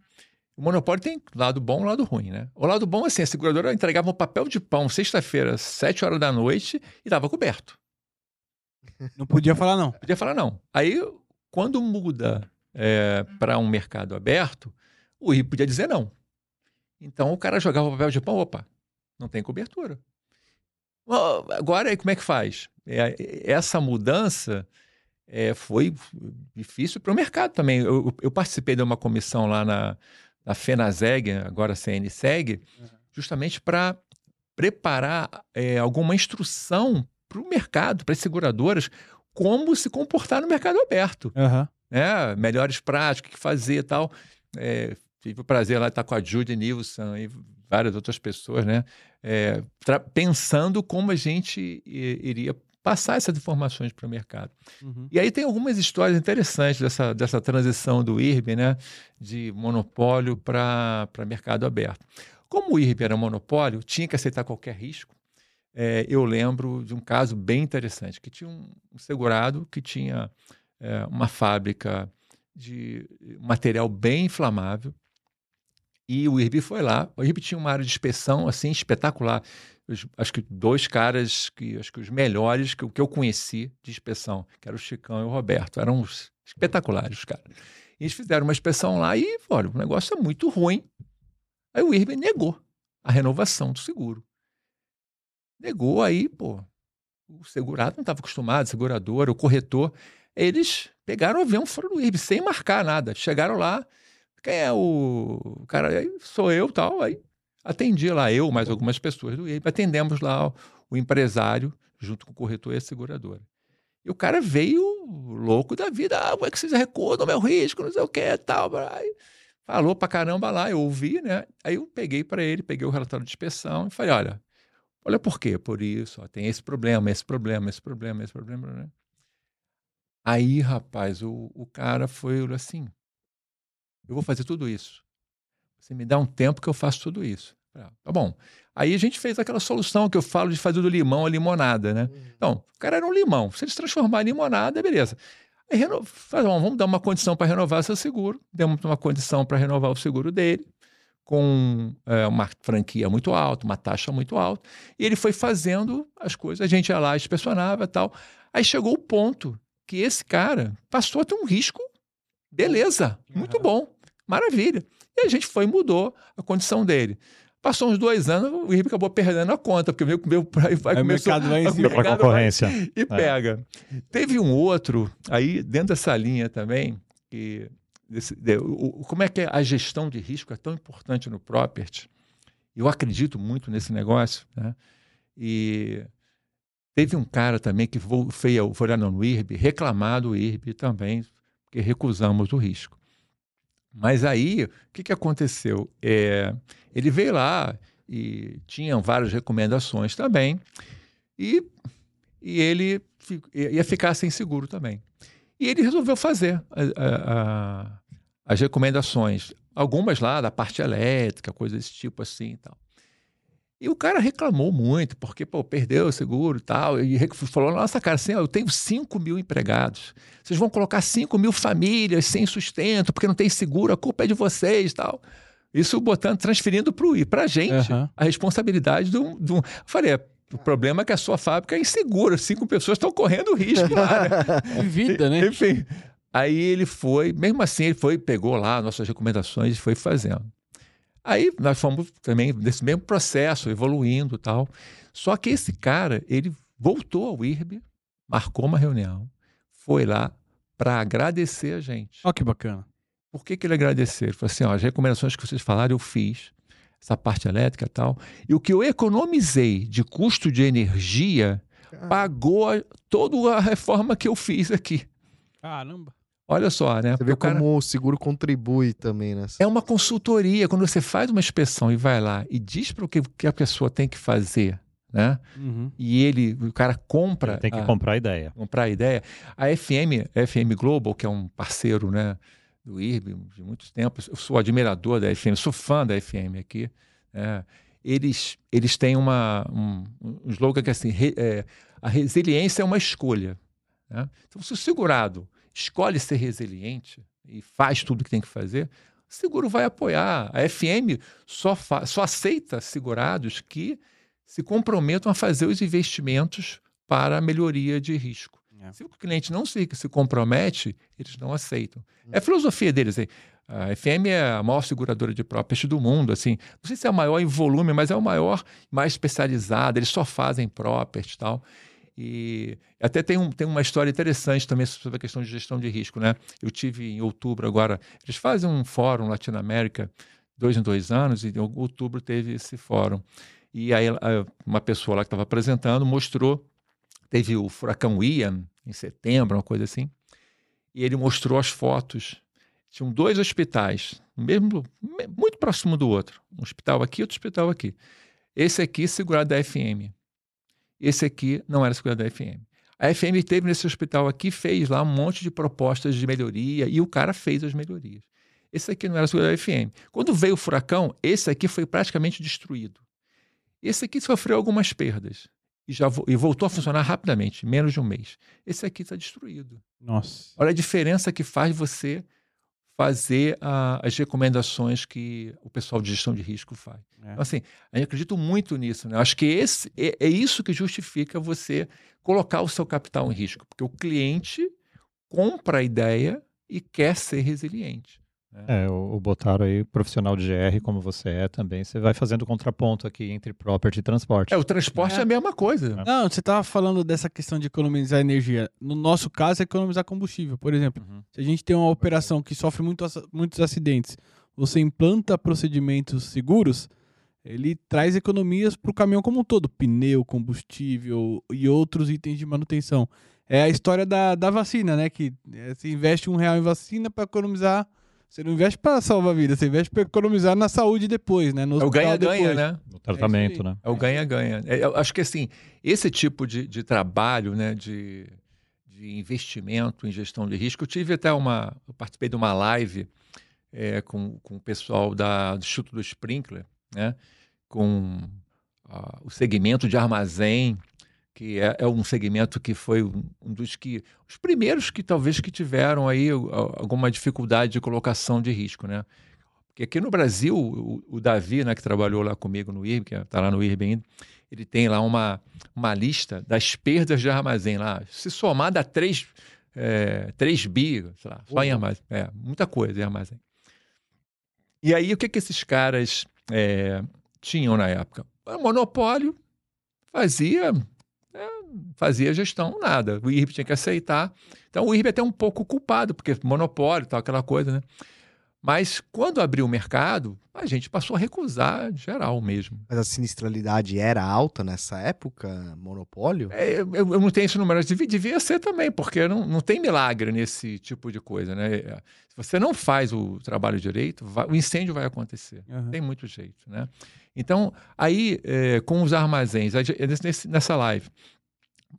O monopólio tem lado bom e lado ruim, né? O lado bom, assim, a seguradora entregava um papel de pão sexta-feira, sete horas da noite, e estava coberto. Não podia falar, não. Podia falar não. Aí, quando muda para um mercado aberto, o IRB podia dizer não. Então, o cara jogava o papel de pão, opa, não tem cobertura. Agora, aí como é que faz? É, essa mudança é, foi difícil para o mercado também. Eu, eu participei de uma comissão lá na, na FENASEG, agora CNSEG, justamente para preparar é, alguma instrução para o mercado, para as seguradoras, como se comportar no mercado aberto Aham. né? melhores práticas, o que fazer e tal. É, tive o prazer lá de estar com a Judy Nilsson e várias outras pessoas, né? É, pensando como a gente iria passar essas informações para o mercado. Uhum. E aí tem algumas histórias interessantes dessa, dessa transição do IRB, né? De monopólio para mercado aberto. Como o IRB era monopólio, tinha que aceitar qualquer risco. É, eu lembro de um caso bem interessante, que tinha um, um segurado que tinha é, uma fábrica de material bem inflamável, e o IRB foi lá. O IRB tinha uma área de inspeção assim espetacular. Os, acho que dois caras que acho que os melhores que, que eu conheci de inspeção, que eram o Chicão e o Roberto, eram espetaculares os caras. E eles fizeram uma inspeção lá e, olha, o negócio é muito ruim. Aí o IRB negou a renovação do seguro. Negou aí, pô. O segurado não estava acostumado, a seguradora, o corretor. Eles pegaram o avião fora do IRB, sem marcar nada. Chegaram lá, quem é o cara? Aí sou eu tal. Aí atendi lá, eu, mais algumas pessoas do IRB, atendemos lá o empresário, junto com o corretor e a seguradora. E o cara veio louco da vida. Ah, como é que vocês recordam meu risco? Não sei o que tal. Aí, falou pra caramba lá, eu ouvi, né? Aí eu peguei para ele, peguei o relatório de inspeção e falei: olha, olha por quê? Por isso, ó, tem esse problema, esse problema, esse problema, esse problema, né? Aí, rapaz, o, o cara foi assim: eu vou fazer tudo isso. Você me dá um tempo que eu faço tudo isso. Tá bom. Aí a gente fez aquela solução que eu falo de fazer do limão a limonada, né? Uhum. Então, o cara era um limão. Se ele se transformar em limonada, beleza. Aí reno... vamos dar uma condição para renovar seu seguro. Demos uma condição para renovar o seguro dele, com é, uma franquia muito alta, uma taxa muito alta. E ele foi fazendo as coisas. A gente ia lá, inspecionava e tal. Aí chegou o ponto que esse cara passou a ter um risco. Beleza, muito bom. Maravilha. E a gente foi e mudou a condição dele. Passou uns dois anos, o IRB acabou perdendo a conta, porque veio, veio vai, vai o mercado vai em cima. Para concorrência. E é. pega. Teve um outro, aí dentro dessa linha também, que desse, de, o, como é que a gestão de risco é tão importante no property. Eu acredito muito nesse negócio. Né? E teve um cara também que foi, foi lá no IRB, reclamar do IRB também, porque recusamos o risco. Mas aí, o que, que aconteceu? É, ele veio lá e tinha várias recomendações também, e, e ele ia ficar sem seguro também. E ele resolveu fazer a, a, a, as recomendações, algumas lá da parte elétrica, coisas desse tipo assim e tal. E o cara reclamou muito, porque pô, perdeu o seguro e tal. E falou: Nossa, cara, assim, ó, eu tenho 5 mil empregados. Vocês vão colocar 5 mil famílias sem sustento, porque não tem seguro, a culpa é de vocês tal. Isso botando, transferindo para a gente uhum. a responsabilidade de um. De um... Eu falei: é, o problema é que a sua fábrica é insegura, cinco pessoas estão correndo risco lá. Né? <laughs> Vida, né? Enfim. Aí ele foi, mesmo assim, ele foi, pegou lá nossas recomendações e foi fazendo. Aí nós fomos também nesse mesmo processo, evoluindo e tal. Só que esse cara, ele voltou ao IRB, marcou uma reunião, foi lá para agradecer a gente. Olha que bacana. Por que, que ele agradeceu? Ele falou assim: ó, as recomendações que vocês falaram, eu fiz, essa parte elétrica e tal. E o que eu economizei de custo de energia pagou toda a reforma que eu fiz aqui. Caramba. Olha só, né? Você vê o cara... como o seguro contribui também, né? É uma consultoria. Quando você faz uma inspeção e vai lá e diz para o que, que a pessoa tem que fazer, né? Uhum. E ele, o cara compra. Ele tem que a, comprar a ideia. Comprar a ideia. A FM, a FM Global, que é um parceiro, né? Do IRB de muitos tempos. Eu sou admirador da FM, sou fã da FM aqui. Né? Eles, eles têm uma, um, um slogan que é assim: re, é, a resiliência é uma escolha. Né? Então, se o segurado escolhe ser resiliente e faz tudo que tem que fazer, o seguro vai apoiar. A FM só, só aceita segurados que se comprometam a fazer os investimentos para a melhoria de risco. É. Se o cliente não se, se compromete, eles não aceitam. Hum. É a filosofia deles. A FM é a maior seguradora de property do mundo. Assim, não sei se é a maior em volume, mas é o maior, mais especializada. Eles só fazem property e tal. E até tem, um, tem uma história interessante também sobre a questão de gestão de risco, né? Eu tive em outubro agora, eles fazem um fórum Latinoamérica dois em dois anos, e em outubro teve esse fórum. E aí uma pessoa lá que estava apresentando mostrou, teve o furacão Ian em setembro, uma coisa assim, e ele mostrou as fotos tinham dois hospitais, mesmo, muito próximo do outro. Um hospital aqui, outro hospital aqui. Esse aqui segurado da FM. Esse aqui não era segurado da FM. A FM teve nesse hospital aqui, fez lá um monte de propostas de melhoria e o cara fez as melhorias. Esse aqui não era segurado da FM. Quando veio o furacão, esse aqui foi praticamente destruído. Esse aqui sofreu algumas perdas e já vo e voltou a funcionar rapidamente, menos de um mês. Esse aqui está destruído. Nossa. Olha a diferença que faz você fazer a, as recomendações que o pessoal de gestão de risco faz. É. Então, assim, eu acredito muito nisso. Né? Acho que esse, é, é isso que justifica você colocar o seu capital em risco, porque o cliente compra a ideia e quer ser resiliente. É, o, o Botaro aí, profissional de GR, como você é também, você vai fazendo contraponto aqui entre property e transporte. É, o transporte é, É. a mesma coisa. Não, você estava falando dessa questão de economizar energia. No nosso caso, é economizar combustível. Por exemplo, Uhum. se a gente tem uma operação que sofre muito, muitos acidentes, você implanta procedimentos seguros, ele traz economias para o caminhão como um todo, pneu, combustível e outros itens de manutenção. É a história da, da vacina, né? Que é, você investe um real em vacina para economizar. Você não investe para salvar a vida, você investe para economizar na saúde depois, né? No É o ganha-ganha, né? No tratamento, aí. né? É o ganha-ganha. É, Eu acho que assim, esse tipo de, de trabalho, né, de, de investimento em gestão de risco, eu tive até uma. Eu participei de uma live é, com, com o pessoal da, do Instituto do Sprinkler, né, com ah, o segmento de armazém, que é, é um segmento que foi um dos que. Os primeiros que talvez que tiveram aí alguma dificuldade de colocação de risco, né? Porque aqui no Brasil, o, o Davi, né, que trabalhou lá comigo no IRB, que está lá no IRB ainda, ele tem lá uma, uma lista das perdas de armazém lá. Se somar dá 3, é, 3 bi, sei lá, só em armazém. É, muita coisa em armazém. E aí, o que, que esses caras é, tinham na época? O monopólio fazia, é, fazia gestão, nada. O IRB tinha que aceitar. Então, o IRB é até um pouco culpado, porque monopólio tal, aquela coisa, né? Mas quando abriu o mercado, a gente passou a recusar geral mesmo. Mas a sinistralidade era alta nessa época? Monopólio? É, eu, eu não tenho esse número, devia, devia ser também, porque não, não tem milagre nesse tipo de coisa, né? Se você não faz o trabalho direito, vai- o incêndio vai acontecer. Aham. Tem muito jeito, né? Então, aí, é, com os armazéns, nessa live,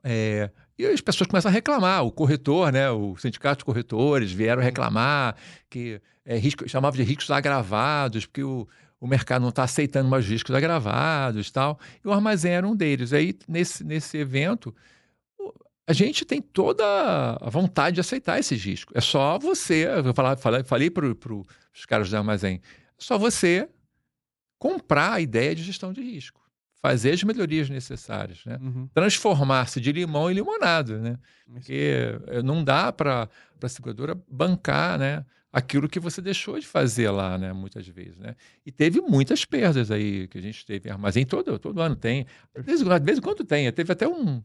é, e as pessoas começam a reclamar, o corretor, né, o sindicato de corretores vieram reclamar que é, risco, chamava de riscos agravados, porque o, o mercado não está aceitando mais riscos agravados e tal, e o armazém era um deles. Aí, nesse, nesse evento, a gente tem toda a vontade de aceitar esses riscos. É só você, eu falar, falei, falei para os caras do armazém, é só você comprar a ideia de gestão de risco, fazer as melhorias necessárias, né? Uhum. transformar-se de limão em limonada, né? Porque eh, não dá para a seguradora bancar, né? Aquilo que você deixou de fazer lá, né? Muitas vezes, né? E teve muitas perdas aí que a gente teve em armazém todo, todo ano tem. De vez, em quando- de vez em quando tem. Teve até um,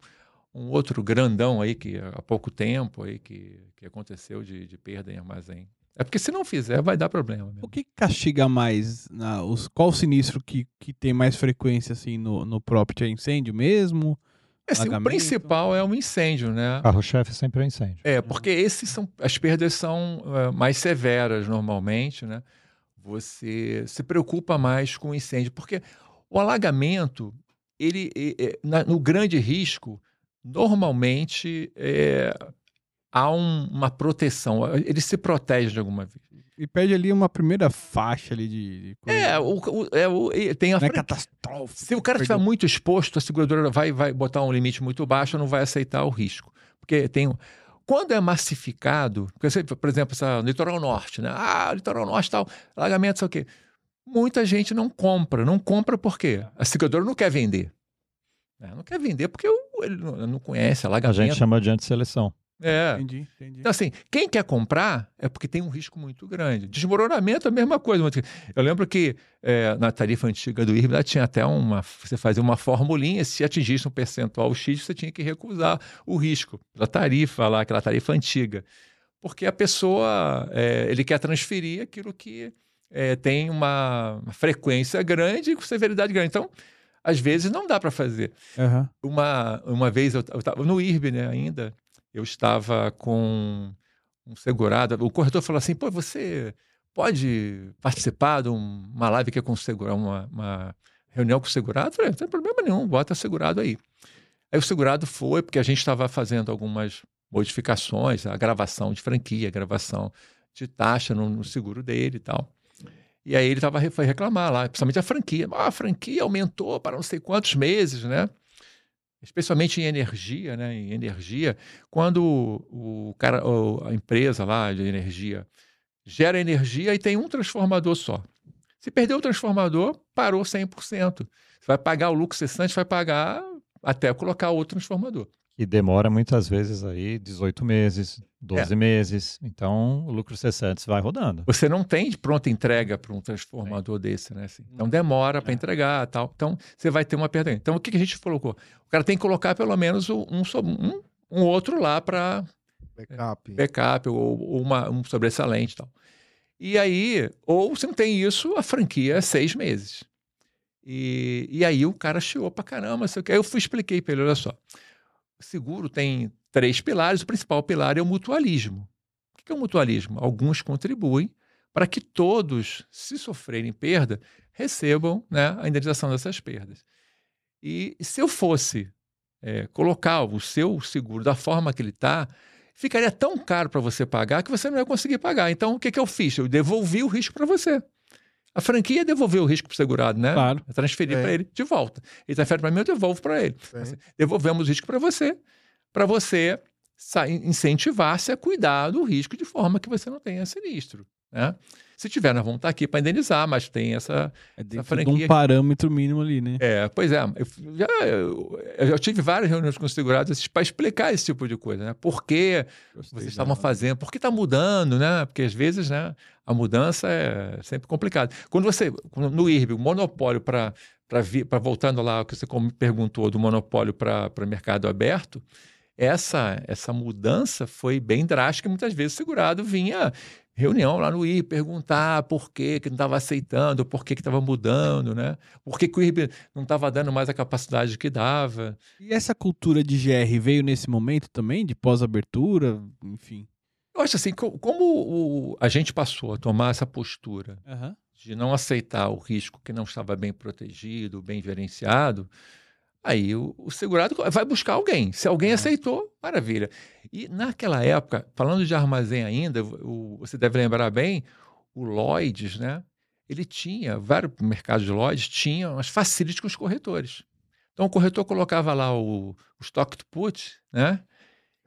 um outro grandão aí que há pouco tempo aí que, que aconteceu de, de perda em armazém. É porque se não fizer vai dar problema. Mesmo. O que castiga mais? na- os, qual sinistro que, que tem mais frequência assim no, no property? É incêndio mesmo? Assim, o principal é um incêndio, né? Carro-chefe sempre é incêndio. É, porque esses são as perdas são eh, mais severas normalmente, né? Você se preocupa mais com o incêndio, porque o alagamento, ele eh, na- no grande risco, normalmente eh, há um- uma proteção, ele se protege de alguma vez. E pede ali uma primeira faixa ali de, de coisa. É, o, o- é, o- tem a não é catastrófico. Se o cara estiver muito exposto, a seguradora vai, vai botar um limite muito baixo, não vai aceitar o risco. Porque tem. Quando é massificado, porque você, por exemplo, essa, litoral norte, né? Ah, litoral norte tal, alagamento, sei o quê. Muita gente não compra. Não compra por quê? A seguradora não quer vender. Não quer vender porque ele não, conhece A alagamento. gente chama de antisseleção. É. Entendi, entendi. Então, assim, quem quer comprar é porque tem um risco muito grande. Desmoronamento é a mesma coisa. Eu lembro que eh, na tarifa antiga do IRB tinha até uma. Você fazia uma formulinha, se atingisse um percentual X, você tinha que recusar o risco da tarifa lá, aquela tarifa antiga. Porque a pessoa, eh, ele quer transferir aquilo que eh, tem uma frequência grande e com severidade grande. Então, às vezes, não dá para fazer. Aham. Uma, uma vez eu estava no IRB né, ainda, eu estava com um segurado, o corretor falou assim: pô, você pode participar de um- uma live aqui com o segurado, uma, uma reunião com o segurado? Eu falei, não tem problema nenhum, bota segurado aí. Aí o segurado foi, porque a gente estava fazendo algumas modificações, a gravação de franquia, a gravação de taxa no, no seguro dele e tal. E aí ele tava, foi reclamar lá, principalmente a franquia. Ah, a franquia aumentou para não sei quantos meses, né? Especialmente em energia, né? Em energia, quando o, cara, a empresa lá de energia gera energia e tem um transformador só. Se perder o transformador, parou 100%. Você vai pagar o lucro cessante, vai pagar até colocar outro transformador. E demora muitas vezes aí 18 meses, 12 É. meses. Então, o lucro cessante vai rodando. Você não tem de pronta entrega para um transformador desse, né? assim. Então demora para É. entregar tal. Então você vai ter uma perda. Então o que, que a gente colocou? O cara tem que colocar pelo menos um, um, um- outro lá para Backup. backup ou, ou uma, um sobressalente e tal. E aí, ou se não tem isso, a franquia é seis meses. E, e aí o cara chiou pra caramba. Aí eu fui expliquei para ele, olha só, seguro tem três pilares, o principal pilar é o mutualismo. O que é o mutualismo? Alguns contribuem para que todos, se sofrerem perda, recebam né, a indenização dessas perdas. E se eu fosse é, colocar o seu seguro da forma que ele está, ficaria tão caro para você pagar que você não ia conseguir pagar. Então, o que, que eu fiz? Eu devolvi o risco para você. A franquia devolveu o risco para o segurado, né? Claro. É. para ele de volta. Ele transfere para mim, eu devolvo para ele. Sim. Assim, Devolvemos o risco para você, para você incentivar-se a cuidar do risco de forma que você não tenha sinistro. Né? Se tiver, nós vamos estar aqui para indenizar, mas tem essa, É de franquia- um parâmetro mínimo ali, né? é, pois é, eu já, eu, eu já tive várias reuniões com os segurados para explicar esse tipo de coisa, né? Por que Gostei vocês estavam fazendo, por que está mudando, né? Porque às vezes, né, a mudança é sempre complicado. Quando você, no IRB, o monopólio para voltando lá o que você me perguntou do monopólio para mercado aberto, essa essa mudança foi bem drástica e muitas vezes o segurado vinha reunião lá no IRB perguntar por que que não estava aceitando, por que que estava mudando, né? Por que, que o IRB não estava dando mais a capacidade que dava. E essa cultura de GR veio nesse momento também, de pós-abertura, enfim. Eu acho assim, co- como o- a gente passou a tomar essa postura Aham. de não aceitar o risco que não estava bem protegido, bem gerenciado, aí o, o segurado vai buscar alguém. Se alguém Uhum. aceitou, maravilha. E naquela época, falando de armazém ainda, o- você deve lembrar bem, o Lloyds, né? Ele tinha, vários mercados de Lloyds tinham as facilities com os corretores. Então o corretor colocava lá o, o stock to put, né?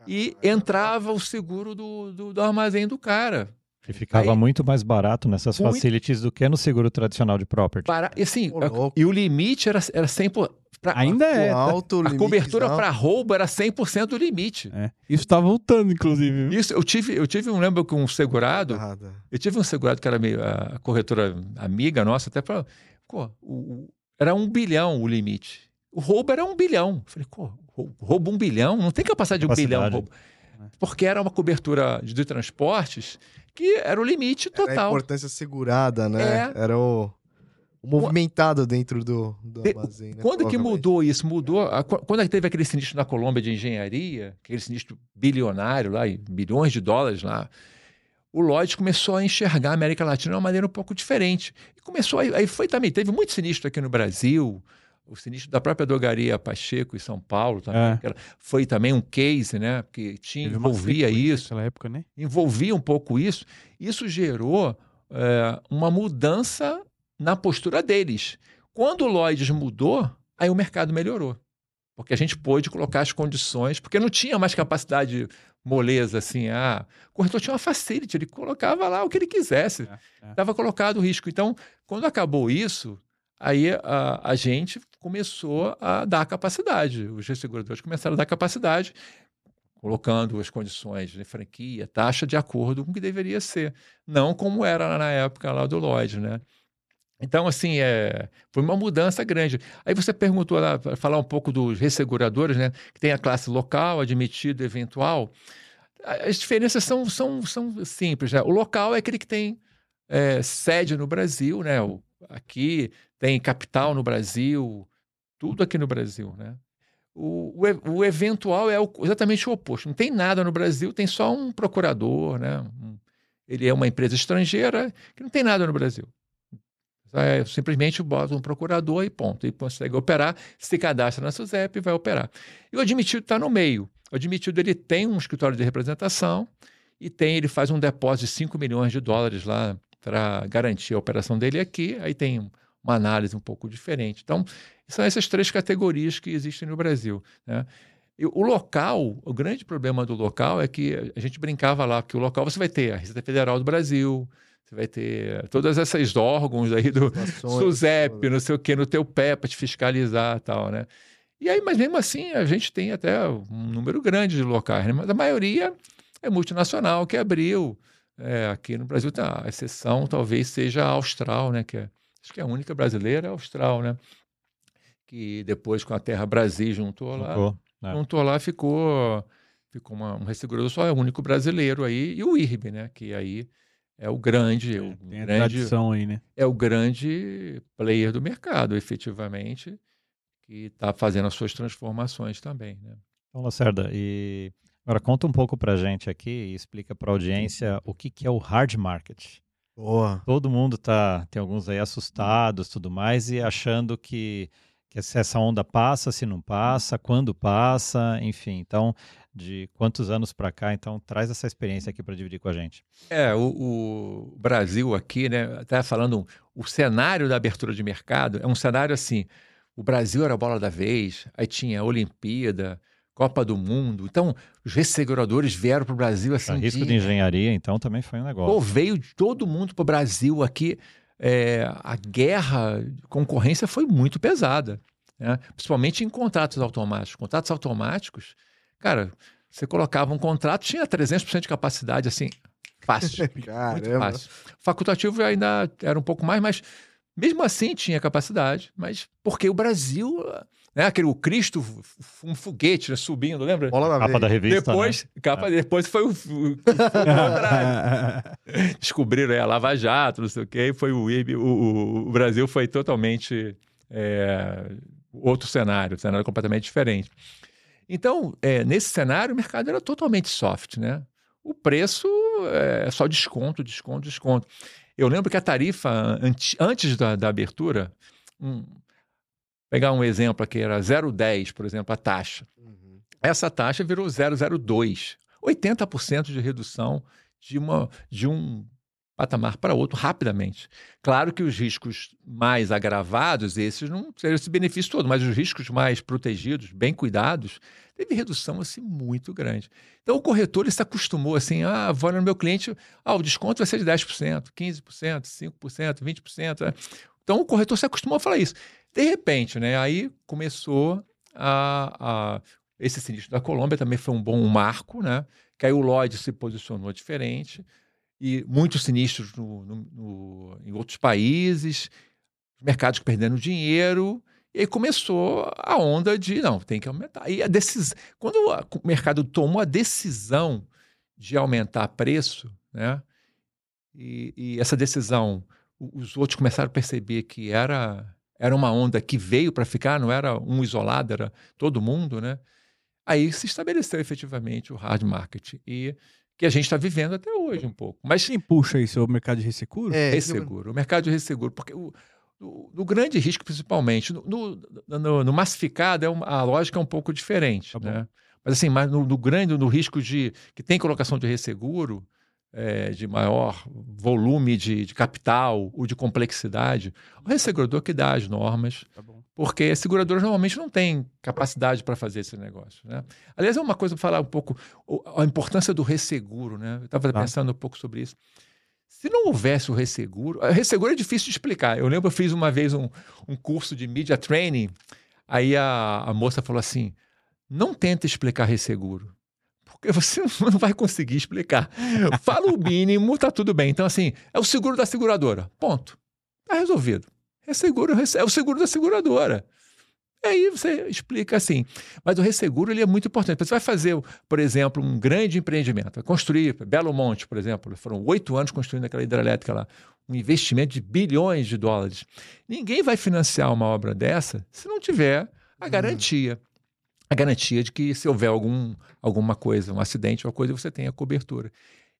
E entrava o seguro do, do, do armazém do cara. E ficava Aí- muito mais barato nessas Muito- facilities do que no seguro tradicional de property. Para, e assim, louco. e o limite era, era 100%. Pra, Ainda é. O alto a cobertura limitezão. para roubo era 100% do limite. É. Isso tá voltando, inclusive. Isso, eu tive, eu tive um, lembro que um segurado, eu tive um segurado que era meio, a corretora amiga nossa, até para. Era um bilhão o limite. O roubo era um bilhão. Eu falei, pô, rou- roubo um bilhão? Não tem capacidade de um bilhão roubo. Porque era uma cobertura de, de transportes que era o limite Era a total. importância segurada, né? É. Era o, o movimentado dentro do, do De- armazém, né? Quando que mudou isso? Mudou. a- qu- quando teve aquele sinistro na Colômbia de engenharia, aquele sinistro bilionário lá, e bilhões de dólares lá, o Lloyd começou a enxergar a América Latina de uma maneira um pouco diferente. E começou, aí, aí foi também, teve muito sinistro aqui no Brasil, o sinistro da própria drogaria Pacheco em São Paulo também, É. era- foi também um case, né? Porque tinha, envolvia isso Naquela época, né? envolvia um pouco isso, isso gerou é, uma mudança na postura deles. Quando o Lloyds mudou, aí o mercado melhorou. Porque a gente pôde colocar as condições, porque não tinha mais capacidade moleza assim. Ah, o corretor tinha uma facility, ele colocava lá o que ele quisesse. É, é. Estava colocado o risco. Então, quando acabou isso, aí a, a gente começou a dar capacidade. Os resseguradores começaram a dar capacidade, colocando as condições de franquia, taxa de acordo com o que deveria ser. Não como era na época lá do Lloyd, né? Então, assim, é, foi uma mudança grande. Aí você perguntou lá, para falar um pouco dos resseguradores, né? Que tem a classe local, admitido, eventual. As diferenças são, são, são simples, né? O local é aquele que tem é, sede no Brasil, né? O- aqui tem capital no Brasil, tudo aqui no Brasil, né? O, o, o eventual é o, exatamente o oposto. Não tem nada no Brasil, tem só um procurador, né? Ele é uma empresa estrangeira que não tem nada no Brasil. É, simplesmente bota um procurador e ponto. E consegue operar, se cadastra na SUSEP e vai operar. E o admitido está no meio. O admitido ele tem um escritório de representação e tem, ele faz um depósito de 5 milhões de dólares lá para garantir a operação dele aqui. Aí tem uma análise um pouco diferente. Então, são essas três categorias que existem no Brasil. Né? E o local, o grande problema do local é que a gente brincava lá que o local você vai ter a Receita Federal do Brasil, você vai ter todas essas órgãos aí do SUSEP, não sei o que, no teu pé para te fiscalizar e tal, né? E aí, mas mesmo assim, a gente tem até um número grande de locais, né? mas a maioria é multinacional que abriu. É, aqui no Brasil, tá, a exceção talvez seja a Austral, né? Que é, acho que é a única brasileira é a Austral, né? Que depois com a Terra Brasil juntou lá. Juntou, né? juntou lá, ficou, ficou uma, um ressegurador só, é o único brasileiro aí, e o IRB, né? Que aí é o grande, é, o tem grande, tradição aí, né? É o grande player do mercado, efetivamente, que está fazendo as suas transformações também, né? Então, Lacerda, e agora conta um pouco para a gente aqui e explica para a audiência o que, que é o hard market. Boa. Todo mundo tá, tem alguns aí assustados, tudo mais, e achando que, que se essa onda passa, se não passa, quando passa, enfim. Então, de quantos anos para cá, então traz essa experiência aqui para dividir com a gente. É, o, o, Brasil aqui, né, até falando, o cenário da abertura de mercado é um cenário assim, o Brasil era a bola da vez, aí tinha a Olimpíada, Copa do Mundo, então os resseguradores vieram para o Brasil assim. A risco de... de engenharia, então, também foi um negócio. Pô, veio todo mundo para o Brasil aqui, é, a guerra, concorrência foi muito pesada, né? principalmente em contratos automáticos. Contratos automáticos Cara, você colocava um contrato, tinha 300% de capacidade, assim, fácil. <laughs> Caramba. fácil. Facultativo ainda era um pouco mais, mas mesmo assim tinha capacidade, mas porque o Brasil, né, aquele o Cristo, um foguete né, subindo, lembra? Bola capa da revista. Depois, né? capa, é. depois foi o, o, o <laughs> Descobriram é, a Lava Jato, não sei o quê, e foi o, o, o Brasil foi totalmente é, outro cenário, um cenário completamente diferente. Então, é, nesse cenário, o mercado era totalmente soft, né? O preço é só desconto, desconto, desconto. Eu lembro que a tarifa antes da, da abertura, um, pegar um exemplo aqui, era 0,10, por exemplo, a taxa. Uhum. Essa taxa virou 0,02. 80% de redução de, uma, de um patamar para outro rapidamente. Claro que os riscos mais agravados, esses não teriam esse benefício todo, mas os riscos mais protegidos, bem cuidados, teve redução assim muito grande. Então o corretor ele se acostumou assim, ah, vou no meu cliente, ah, o desconto vai ser de 10%, 15%, 5%, 20%. Né? Então o corretor se acostumou a falar isso. De repente, né, aí começou a, a esse sinistro da Colômbia também foi um bom marco, né? Que aí o Lloyd se posicionou diferente e muitos sinistros no, no, no, em outros países, mercados perdendo dinheiro, e aí começou a onda de não, tem que aumentar. E a quando o mercado tomou a decisão de aumentar preço, né? E, e, essa decisão, os outros começaram a perceber que era era uma onda que veio para ficar, não era um isolado, era todo mundo, né? Aí se estabeleceu efetivamente o hard market. E que a gente está vivendo até hoje um pouco. Mas quem puxa isso? É o mercado de resseguro? É, resseguro. O mercado de resseguro, porque o, o, o grande risco, principalmente, no, no, no, no massificado, é uma, a lógica é um pouco diferente. Tá né? Mas assim, mas no, no, grande, no risco de que tem colocação de resseguro, é, de maior volume de, de, capital ou de complexidade, o ressegurador que dá as normas. Tá porque as seguradoras normalmente não têm capacidade para fazer esse negócio. Né? Aliás, é uma coisa para falar um pouco a importância do resseguro. Né? Eu estava tá. pensando um pouco sobre isso. Se não houvesse o resseguro, o resseguro é difícil de explicar. Eu lembro, eu fiz uma vez um, um curso de media training, aí a, a moça falou assim: não tenta explicar resseguro porque você <laughs> não vai conseguir explicar. Fala o mínimo, tá tudo bem. Então, assim, é o seguro da seguradora. Ponto. Tá resolvido. É, seguro, é o seguro da seguradora. E aí você explica assim. Mas o resseguro ele é muito importante. Você vai fazer, por exemplo, um grande empreendimento, vai construir Belo Monte, por exemplo. Foram oito anos construindo aquela hidrelétrica lá. Um investimento de bilhões de dólares. Ninguém vai financiar uma obra dessa se não tiver a hum. A garantia de que se houver algum, alguma coisa, um acidente, uma coisa, você tem a cobertura.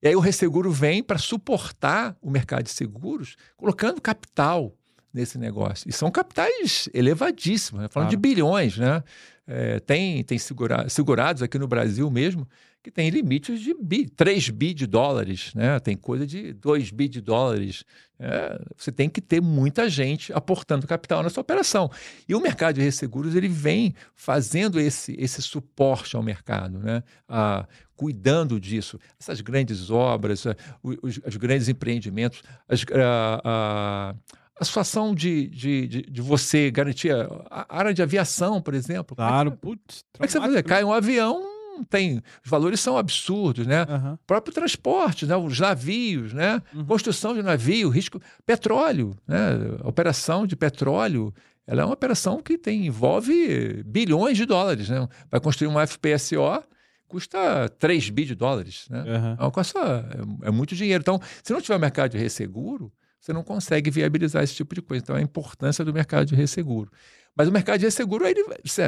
E aí o resseguro vem para suportar o mercado de seguros, colocando capital nesse negócio. E são capitais elevadíssimos, né? falando Claro. de bilhões, né? É, tem tem segura- segurados aqui no Brasil mesmo que tem limites de bi, 3 bi de dólares, né? Tem coisa de 2 bi de dólares. É, você tem que ter muita gente aportando capital nessa operação. E o mercado de resseguros ele vem fazendo esse, esse suporte ao mercado, né? Ah, cuidando disso. Essas grandes obras, os, os grandes empreendimentos, as, ah, ah, a situação de, de, de, de você garantir a a área de aviação, por exemplo. Claro, putz. Como é que você vai fazer? Cai um avião, tem, os valores são absurdos, né? Aham. O próprio transporte, né? os navios, né? Uhum. construção de navio, risco, petróleo, né? A operação de petróleo, ela é uma operação que tem, envolve bilhões de dólares, né? Vai construir uma FPSO, custa 3 bi de dólares, né? Aham. É, é, é muito dinheiro. Então, se não tiver mercado de resseguro, você não consegue viabilizar esse tipo de coisa. Então, a importância do mercado de resseguro. Mas o mercado de resseguro, ele,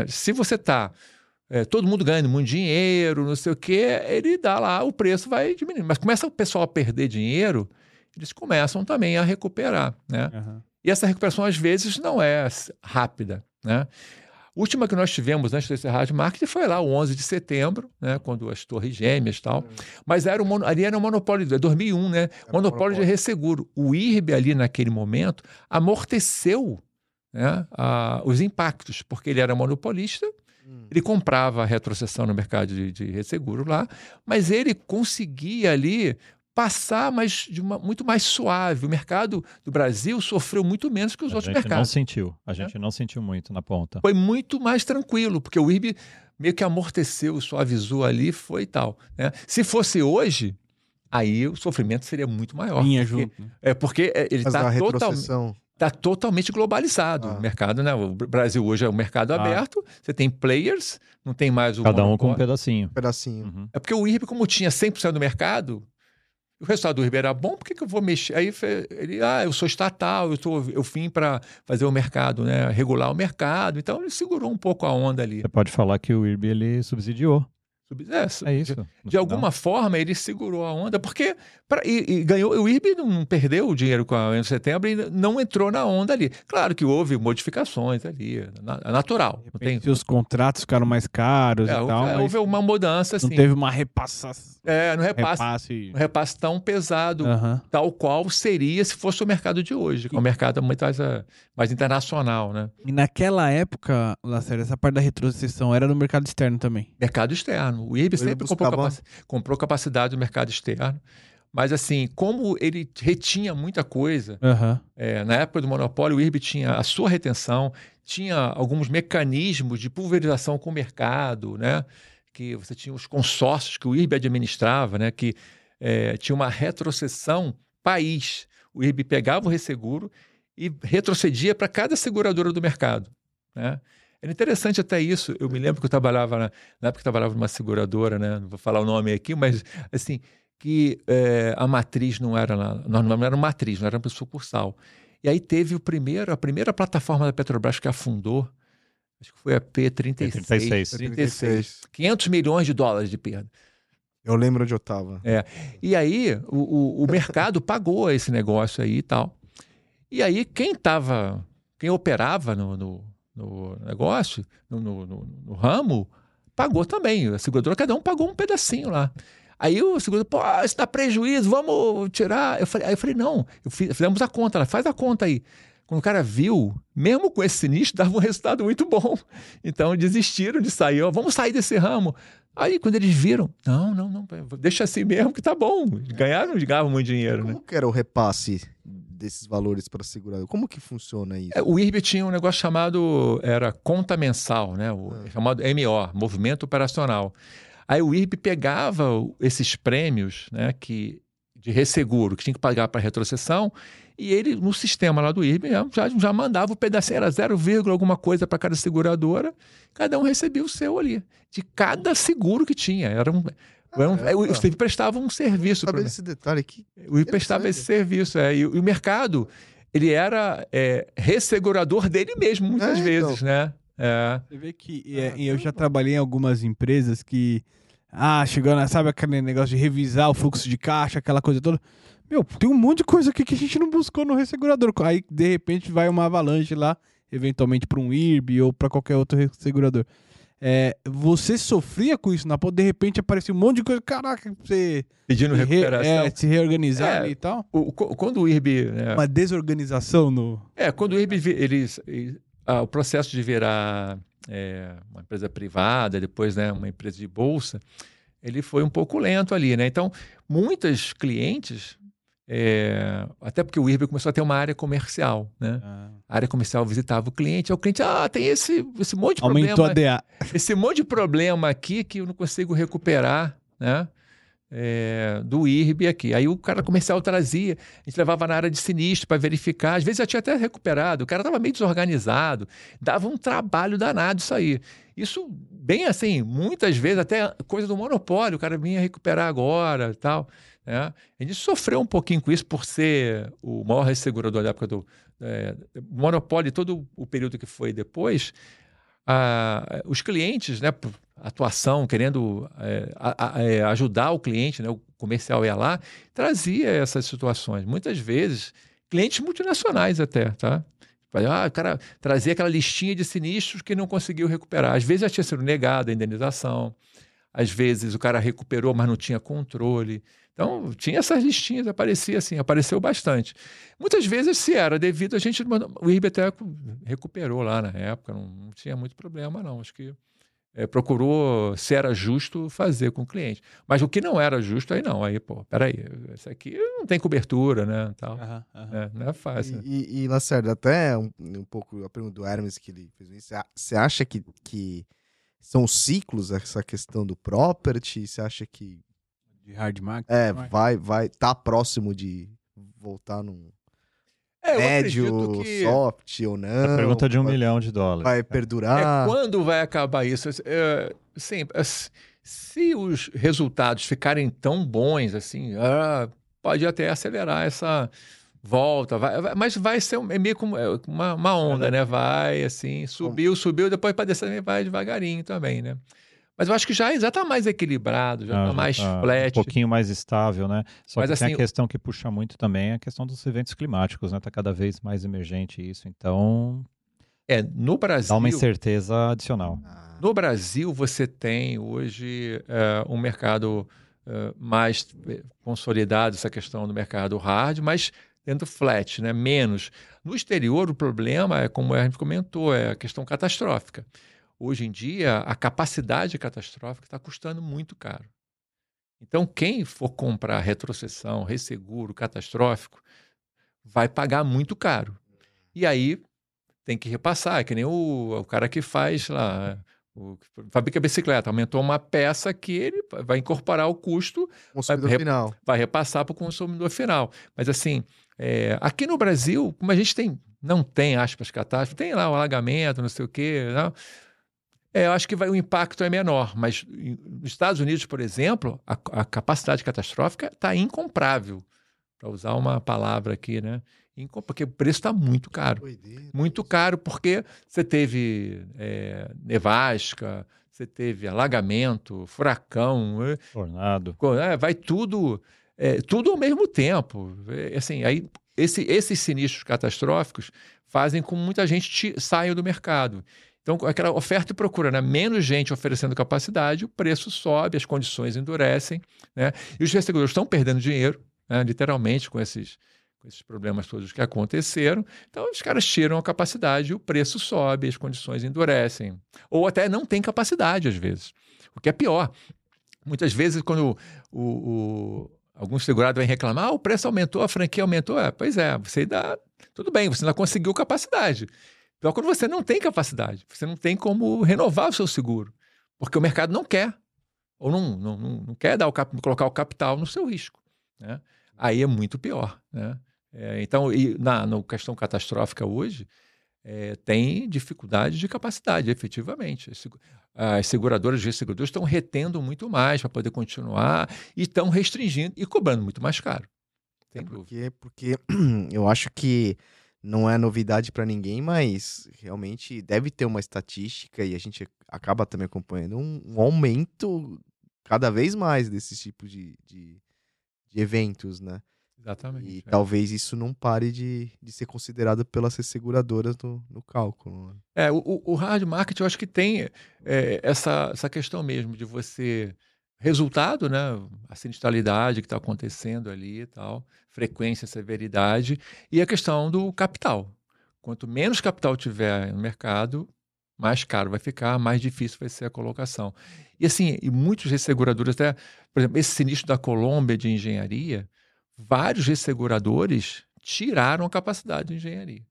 se você está todo mundo ganhando muito dinheiro, não sei o quê, ele dá lá, o preço vai diminuindo. Mas começa o pessoal a perder dinheiro, eles começam também a recuperar, né? Aham. E essa recuperação, às vezes, não é rápida, né? A última que nós tivemos antes desse rádio marketing foi lá, o 11 de setembro, né? Quando as torres gêmeas e tal. Mas era um, ali era um monopólio, é 2001, né? Era um monopólio de monopólio. resseguro. O IRB ali naquele momento amorteceu né, a- os impactos, porque ele era monopolista. Ele comprava a retrocessão no mercado de, de resseguro lá, mas ele conseguia ali passar mas de uma, muito mais suave. O mercado do Brasil sofreu muito menos que os A outros gente não mercados. sentiu. A gente não sentiu muito na ponta. Foi muito mais tranquilo, porque o IRB meio que amorteceu, suavizou ali, foi e tal. né? Se fosse hoje, aí o sofrimento seria muito maior. Porque, junto. né? É porque é, ele Mas da está totalmente retrocessão. Está totalmente globalizado Ah. o mercado, né? O Brasil hoje é um mercado Ah. aberto, você tem players, não tem mais o Cada um com um pedacinho. pedacinho. Uhum. É porque o IRB, como tinha 100% do mercado, o resultado do IRB era bom, por que, que eu vou mexer? Aí ele, ah, eu sou estatal, eu, tô, eu vim para fazer o mercado, né? Regular o mercado. Então ele segurou um pouco a onda ali. Você pode falar que o IRB ele subsidiou. É, su- É isso. De, de alguma forma ele segurou a onda, porque pra- e, e ganhou. O IRB não perdeu o dinheiro com a 11 de setembro e não entrou na onda ali. Claro que houve modificações ali, na- é natural. Não tem, os contratos ficaram mais caros é, e tal, é, mas houve uma mudança assim. não teve uma repassação. É, no repasse, Repasse. um repasse tão pesado, tal qual seria se fosse o mercado de hoje, que é um mercado muito mais, eh, mais internacional, né? E naquela época, Lacerda, essa parte da retrocessão era no mercado externo também. Mercado externo. O IRB sempre comprou, comprou capacidade do mercado externo. Mas, assim, como ele retinha muita coisa, Aham. é, na época do monopólio, o IRB tinha a sua retenção, tinha alguns mecanismos de pulverização com o mercado, né? Que você tinha os consórcios que o IRB administrava, né? Que é, tinha uma retrocessão país. O IRB pegava o resseguro e retrocedia para cada seguradora do mercado, né? Era interessante até isso. Eu me lembro que eu trabalhava na, na época que eu trabalhava numa seguradora, né? Não vou falar o nome aqui, mas assim que é, a matriz não era lá, não, não era uma matriz, não era uma sucursal. E aí teve o primeiro, a primeira plataforma da Petrobras que afundou, acho que foi a P36. P36. 36. 500 milhões de dólares de perda. Eu lembro onde eu tava. E aí o, o, o mercado <laughs> pagou esse negócio aí e tal. E aí quem estava, quem operava no, no, no negócio, no, no- no- no ramo, pagou também. A seguradora, cada um pagou um pedacinho lá. Aí o segurador, pô, isso dá prejuízo, vamos tirar. Eu falei, aí eu falei, não, eu fiz- fizemos a conta, ela faz a conta aí. Quando o cara viu, mesmo com esse sinistro, <laughs> dava um resultado muito bom. Então desistiram de sair, ó, vamos sair desse ramo. Aí quando eles viram, não, não, não, deixa assim mesmo que tá bom. Ganharam, ganhavam muito dinheiro, né? Como que era o repasse desses valores para segurador? Como que funciona isso? É, O IRB tinha um negócio chamado, era conta mensal, né? O, É. chamado MO, Movimento Operacional. Aí o IRB pegava esses prêmios né, que, de resseguro que tinha que pagar para retrocessão e ele, no sistema lá do IRB, já, já mandava o pedacinho, era 0, vírgula alguma coisa para cada seguradora, cada um recebia o seu ali, de cada seguro que tinha. Era um, era um- o IRB prestava um serviço. Saber pro- desse detalhe aqui. o IRB prestava esse serviço. É, e, o- e o mercado, ele era é, ressegurador dele mesmo, muitas É, vezes, né? É. Você vê que é, eu já trabalhei em algumas empresas que. Ah, chegou na. Sabe aquele negócio de revisar o fluxo de caixa, aquela coisa toda. Meu, tem um monte de coisa aqui que a gente não buscou no ressegurador. Aí, de repente, vai uma avalanche lá, eventualmente para um IRB ou para qualquer outro ressegurador. É, você sofria com isso na ponta, de repente aparecia um monte de coisa, caraca, você Pedindo re- recuperação. é, se reorganizar É. ali e tal. O- quando o IRB. né, Uma desorganização no. É, quando o IRB, vi- eles, e- ah, o processo de virar é, uma empresa privada, depois né, uma empresa de bolsa, ele foi um pouco lento ali, né? Então, muitos clientes, é, até porque o IRB começou a ter uma área comercial, né? A área comercial visitava o cliente, aí o cliente, ah, tem esse, esse monte de Aumentou problema, a DA. <laughs> esse monte de problema aqui que eu não consigo recuperar, né? É, do IRB aqui. Aí o cara comercial trazia, a gente levava na área de sinistro para verificar, às vezes já tinha até recuperado, o cara estava meio desorganizado, dava um trabalho danado isso aí. Isso, bem assim, muitas vezes até coisa do monopólio, o cara vinha recuperar agora tal. Né? A gente sofreu um pouquinho com isso por ser o maior ressegurador da época do é, monopólio todo o período que foi depois. ah, os clientes, né, atuação, querendo é, a- a- é, ajudar o cliente, né, o comercial ia lá, trazia essas situações. Muitas vezes, clientes multinacionais até, tá? Ah, o cara trazia aquela listinha de sinistros que não conseguiu recuperar. Às vezes já tinha sido negada a indenização, às vezes o cara recuperou, mas não tinha controle. Então, tinha essas listinhas, aparecia assim, apareceu bastante. Muitas vezes, se era devido, a gente. O até recuperou lá na época, não, não tinha muito problema, não. Acho que é, procurou, se era justo, fazer com o cliente. Mas o que não era justo, aí não. Aí, pô, peraí, isso aqui não tem cobertura, né? Tal. Aham, aham. É, não é fácil. E, e, e, Lacerda, até um, um pouco a pergunta do Hermes que ele fez isso. Você acha que, que são ciclos essa questão do property? Você acha que De hard market. é, é? vai, vai, tá próximo de voltar num É, médio, que- soft ou não? A pergunta de um vai, milhão de dólares. Vai É, perdurar? quando vai acabar isso? É, sim, é, se os resultados ficarem tão bons assim, ah, pode até acelerar essa volta, vai- vai- mas vai ser um- é meio como é, uma, uma onda, né? Vai assim, subiu, subiu, depois para descer vai devagarinho também, né? Mas eu acho que já está mais equilibrado, já Ah, está mais tá flat. Um pouquinho mais estável, né? Só Mas que tem assim- a questão que puxa muito também, é a questão dos eventos climáticos, né? Tá cada vez mais emergente isso. Então, É, no Brasil. dá uma incerteza adicional. No Brasil, você tem hoje é, um mercado é, mais eh, consolidado, essa questão do mercado hard, mas dentro flat, né? menos. No exterior, o problema é, como a gente comentou, é a questão catastrófica. Hoje em dia, a capacidade catastrófica está custando muito caro. Então, quem for comprar retrocessão, resseguro, catastrófico, vai pagar muito caro. E aí tem que repassar, é que nem o, o cara que faz lá, o, fabrica bicicleta, aumentou uma peça que ele vai incorporar o custo, consumidor vai- final. vai repassar para o consumidor final. Mas assim, é, aqui no Brasil, como a gente tem, não tem aspas catástrofe, tem lá o alagamento, não sei o quê, não, é, eu acho que vai, o impacto é menor, mas nos Estados Unidos, por exemplo, a, a capacidade catastrófica está incomprável, para usar uma palavra aqui, né? Incom- Porque o preço está muito caro. Muito caro porque você teve é, nevasca, você teve alagamento, furacão, é, Tornado. é, vai tudo, é, tudo ao mesmo tempo. É, assim, aí esse- esses sinistros catastróficos fazem com que muita gente saia do mercado. Então, aquela oferta e procura, né? menos gente oferecendo capacidade, o preço sobe, as condições endurecem, né? e os resseguradores estão perdendo dinheiro, né? literalmente, com esses, com esses problemas todos que aconteceram. Então, os caras tiram a capacidade, o preço sobe, as condições endurecem. Ou até não tem capacidade, às vezes, o que é pior. Muitas vezes, quando o, o, algum segurado vem reclamar, ah, o preço aumentou, a franquia aumentou. É, pois é, você dá. Tudo bem, você ainda conseguiu capacidade. Pior quando você não tem capacidade, você não tem como renovar o seu seguro, porque o mercado não quer, ou não, não, não, quer dar o cap, colocar o capital no seu risco. Né? Aí é muito pior. Né? É, então, e na no questão catastrófica hoje, é, tem dificuldade de capacidade, efetivamente. As segu- As seguradoras e seguradores estão retendo muito mais para poder continuar e estão restringindo e cobrando muito mais caro. Sem dúvida. Porque, porque <clears throat> eu acho que não é novidade para ninguém, mas realmente deve ter uma estatística e a gente acaba também acompanhando um, um aumento cada vez mais desses tipos de, de, de eventos, né? Exatamente. E é. talvez isso não pare de, de ser considerado pelas seguradoras no, no cálculo. né? É, o, o- hard market eu acho que tem é, essa, essa questão mesmo de você. Resultado, né? A sinistralidade que está acontecendo ali e tal, frequência, severidade, e a questão do capital. Quanto menos capital tiver no mercado, mais caro vai ficar, mais difícil vai ser a colocação. E assim, e muitos resseguradores, até, por exemplo, esse sinistro da Colômbia de engenharia, vários resseguradores tiraram a capacidade de engenharia.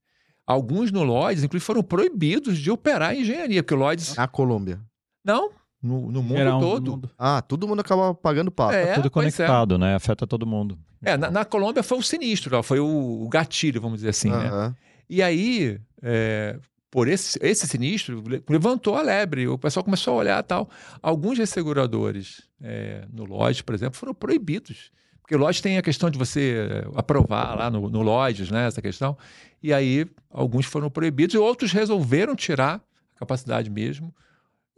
Alguns no Lloyds, inclusive, foram proibidos de operar em engenharia, porque o Lloyds. Na Colômbia. Não, no, no mundo Geral, todo. mundo. Ah, todo mundo acaba pagando papo. É, Tudo pois é. conectado, né? Afeta todo mundo. É, na, na Colômbia foi o sinistro, foi o, o gatilho, vamos dizer assim, né? E aí, é, por esse, esse sinistro, le- levantou a lebre, o pessoal começou a olhar tal. Alguns resseguradores é, no Lloyds, por exemplo, foram proibidos. Porque o Lloyds tem a questão de você é, aprovar lá no, no Lloyds, né, essa questão. E aí, alguns foram proibidos e outros resolveram tirar a capacidade mesmo,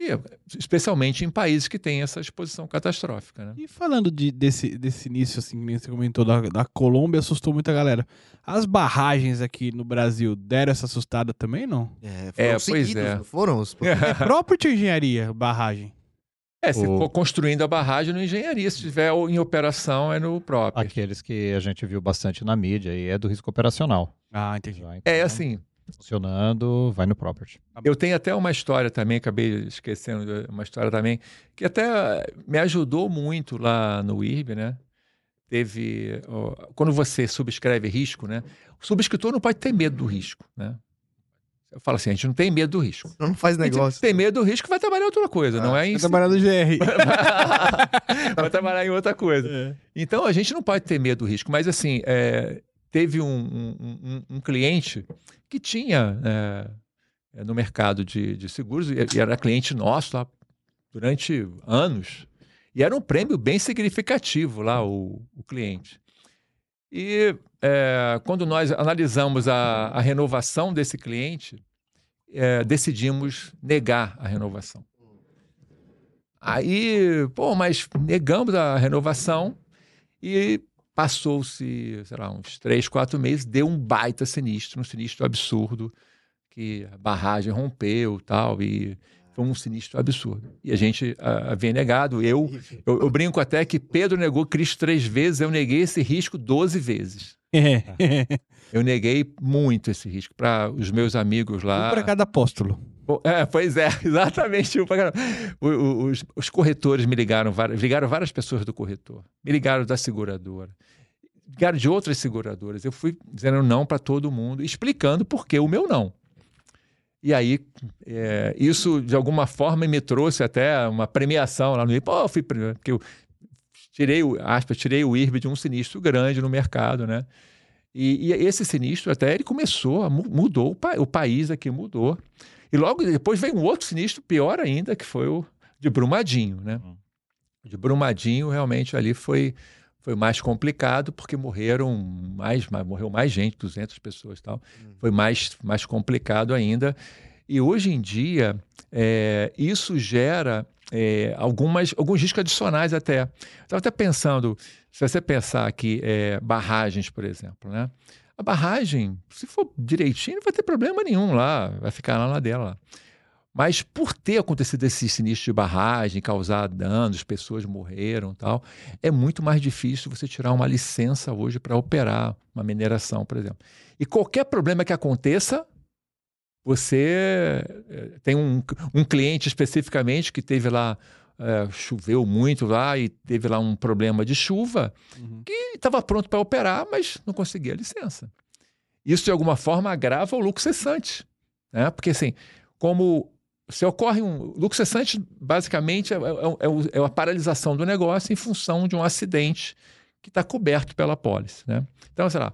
e, especialmente em países que têm essa exposição catastrófica, né? E falando de, desse, desse início, assim, que você comentou, da, da Colômbia, assustou muita galera. As barragens aqui no Brasil deram essa assustada também, não? É, É, foram pois seguidos, é. não foram? Os... <laughs> É property ou engenharia, barragem? É, se O- for construindo a barragem no engenharia, se estiver em operação é no próprio. Aqueles que a gente viu bastante na mídia e é do risco operacional. Ah, entendi. Já, É então, assim, Funcionando, vai no property. eu tenho até uma história também, acabei esquecendo de uma história também, que até me ajudou muito lá no IRB, né? Teve. ó, quando você subscreve risco, né? O subscritor não pode ter medo do risco, né? Eu falo assim, a gente não tem medo do risco. Não faz negócio. tem medo do risco, vai trabalhar em outra coisa, não é em Vai trabalhar no GR. <laughs> vai trabalhar em outra coisa. É. Então a gente não pode ter medo do risco, mas assim, é, teve um, um- um- um cliente que tinha é, no mercado de, de seguros, e e era cliente nosso lá durante anos, e era um prêmio bem significativo lá, o, o cliente. E é, quando nós analisamos a, a renovação desse cliente, é, decidimos negar a renovação. Aí, pô, mas negamos a renovação e passou-se, sei lá, uns três, quatro meses, deu um baita sinistro, um sinistro absurdo, que a barragem rompeu tal, e foi um sinistro absurdo. E a gente ah, havia negado, eu, eu, eu brinco até que Pedro negou Cristo três vezes, eu neguei esse risco 12 vezes. É. <laughs> Eu neguei muito esse risco para os meus amigos lá. Um para cada apóstolo. É, pois é, <laughs> exatamente. O- o- Os, os corretores me ligaram, várias, ligaram várias pessoas do corretor, me ligaram da seguradora, ligaram de outras seguradoras. Eu fui dizendo não para todo mundo, explicando por que o meu não. E aí, é, isso de alguma forma me trouxe até uma premiação lá no IRB. Fui porque eu tirei, o- aspas, tirei o IRB de um sinistro grande no mercado, né? E, e esse sinistro até ele começou, mudou, o, pa- o país aqui mudou. E logo depois veio um outro sinistro pior ainda, que foi o de Brumadinho, né? O De Brumadinho realmente ali foi foi mais complicado porque morreram mais, mais morreu mais gente, 200 pessoas e tal. Foi mais mais complicado ainda. E hoje em dia é, isso gera é, algumas alguns riscos adicionais até. Estava até pensando, se você pensar aqui é, barragens, por exemplo, né? A barragem, se for direitinho, não vai ter problema nenhum lá, vai ficar lá na dela. Mas por ter acontecido esse sinistro de barragem, causar danos, pessoas morreram tal, é muito mais difícil você tirar uma licença hoje para operar uma mineração, por exemplo. E qualquer problema que aconteça, você eh, tem um, um cliente especificamente que teve lá, eh, choveu muito lá e teve lá um problema de chuva, Uhum. que estava pronto para operar, mas não conseguia licença. Isso, de alguma forma, agrava o lucro cessante. Né? Porque, assim, como se ocorre um. Lucro cessante, basicamente, é, é, é é a paralisação do negócio em função de um acidente que está coberto pela pólice. Né? Então, sei lá,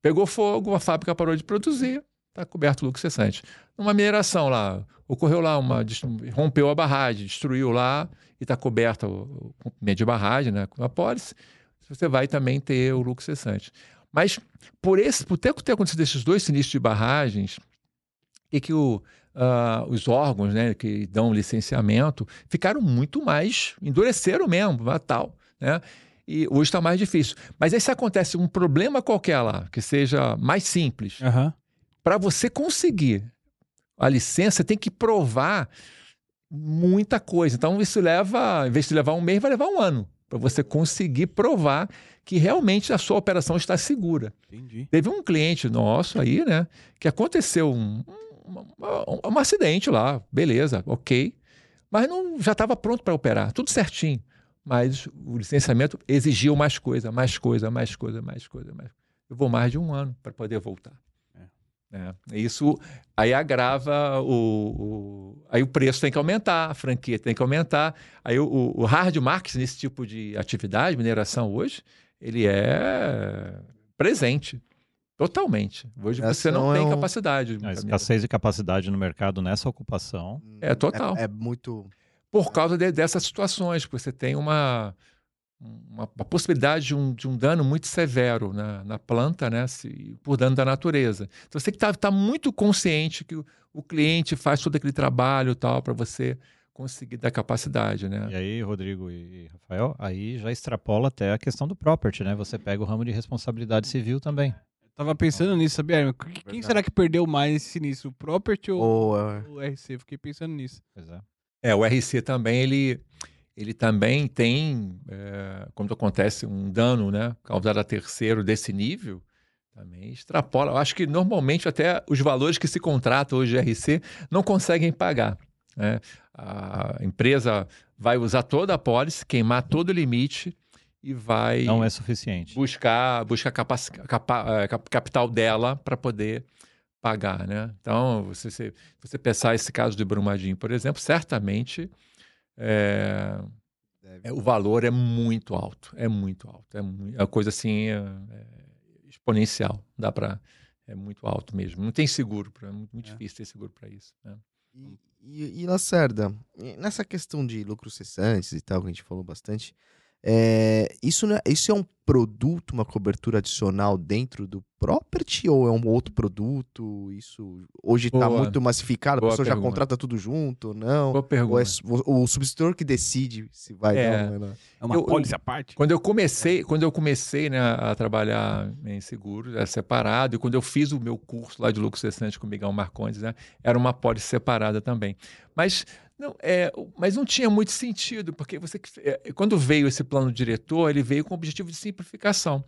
pegou fogo, a fábrica parou de produzir, está coberto o lucro cessante. Numa mineração lá, ocorreu lá uma. rompeu a barragem, destruiu lá e está coberta o, o cumprimento de barragem né, com a pólice, você vai também ter o lucro cessante. Mas por esse, por ter, ter acontecido esses dois sinistros de barragens, e que o, uh, os órgãos né, que dão licenciamento ficaram muito mais, endureceram mesmo, tal, né? E hoje está mais difícil. Mas aí se acontece um problema qualquer lá, que seja mais simples, Aham. para você conseguir a licença, tem que provar muita coisa. Então, isso leva, em vez de levar um mês, vai levar um ano para você conseguir provar que realmente a sua operação está segura. Entendi. Teve um cliente nosso aí, né, que aconteceu um, um, um- um acidente lá, beleza, ok, mas não já estava pronto para operar, tudo certinho. Mas o licenciamento exigiu mais coisa, mais coisa, mais coisa, mais coisa, mais. Eu vou mais de um ano para poder voltar. É. Isso aí agrava o, o- Aí o preço tem que aumentar, a franquia tem que aumentar. Aí o, o- hard market nesse tipo de atividade, mineração hoje, ele é presente. Totalmente. Hoje você não Mineração tem é um- capacidade. A escassez de capacidade no mercado nessa ocupação. É total. É, é muito. por causa de- dessas situações, porque você tem uma, uma, uma possibilidade de um, de um dano muito severo na, na planta, né, se- por dano da natureza. Então você tem que estar muito consciente que o, o cliente faz todo aquele trabalho tal para você conseguir dar capacidade, né? E aí, Rodrigo e Rafael, aí já extrapola até a questão do property, né? Você pega o ramo de responsabilidade civil também. Eu tava pensando nisso, sabia? Quem Verdade. será que perdeu mais nesse sinistro? O Property ou Ou, é, o RC? Fiquei pensando nisso. Pois é. É, o RC também, ele, ele também tem, é, quando acontece um dano, né, causado a terceiro desse nível, também extrapola. Eu acho que normalmente até os valores que se contratam hoje de RC não conseguem pagar. né? A empresa vai usar toda a pólice, queimar todo o limite e vai Não é suficiente. buscar, buscar capa- eh, cap- capital dela para poder pagar, né? Então, você, se você pensar esse caso de Brumadinho, por exemplo, certamente é, é, o valor é muito alto, é muito alto, é, é uma coisa assim é, é exponencial, dá para é muito alto mesmo. Não tem seguro, pra, é muito, muito É. difícil ter seguro para isso. né? E, e, e Lacerda, nessa questão de lucros cessantes e tal, que a gente falou bastante, é, isso, não é- isso é um produto, uma cobertura adicional dentro do property ou é um outro produto? Isso hoje está muito massificado, a Boa pessoa já pergunta. contrata tudo junto ou não? Boa Ou pergunta. é o, o substitutor que decide se vai É. não vai dar? É uma pólice à parte? Quando eu comecei, quando eu comecei né, a trabalhar em seguros, era separado, e quando eu fiz o meu curso lá de lucro cessante com o Miguel Marcondes, né, era uma pólice separada também. Mas não, é, mas não tinha muito sentido, porque você é, quando veio esse plano diretor, ele veio com o objetivo de simplificação.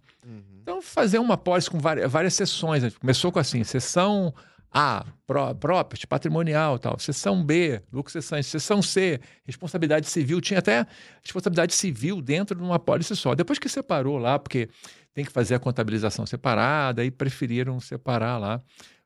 Então, fazer uma pólice com várias, várias sessões. né? Começou com assim, sessão A, pró- property, patrimonial tal. Sessão B, lucro cessante. Sessão C, responsabilidade civil. Tinha até responsabilidade civil dentro de uma pólice só. Depois que separou lá, porque tem que fazer a contabilização separada, aí preferiram separar lá.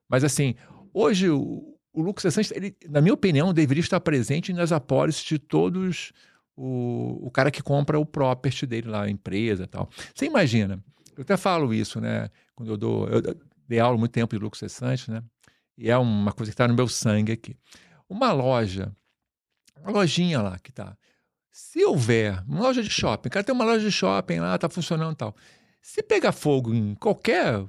Mas assim, hoje o, o lucro cessante, ele, na minha opinião, deveria estar presente nas apólices de todos o, o cara que compra o property dele lá, a empresa e tal. Você imagina, eu até falo isso, né? Quando eu dou. Eu dei aula muito tempo de lucro cessante, né? E é uma coisa que está no meu sangue aqui. Uma loja, uma lojinha lá que tá. Se houver uma loja de shopping, o cara tem uma loja de shopping lá, tá funcionando e tal. Se pegar fogo em qualquer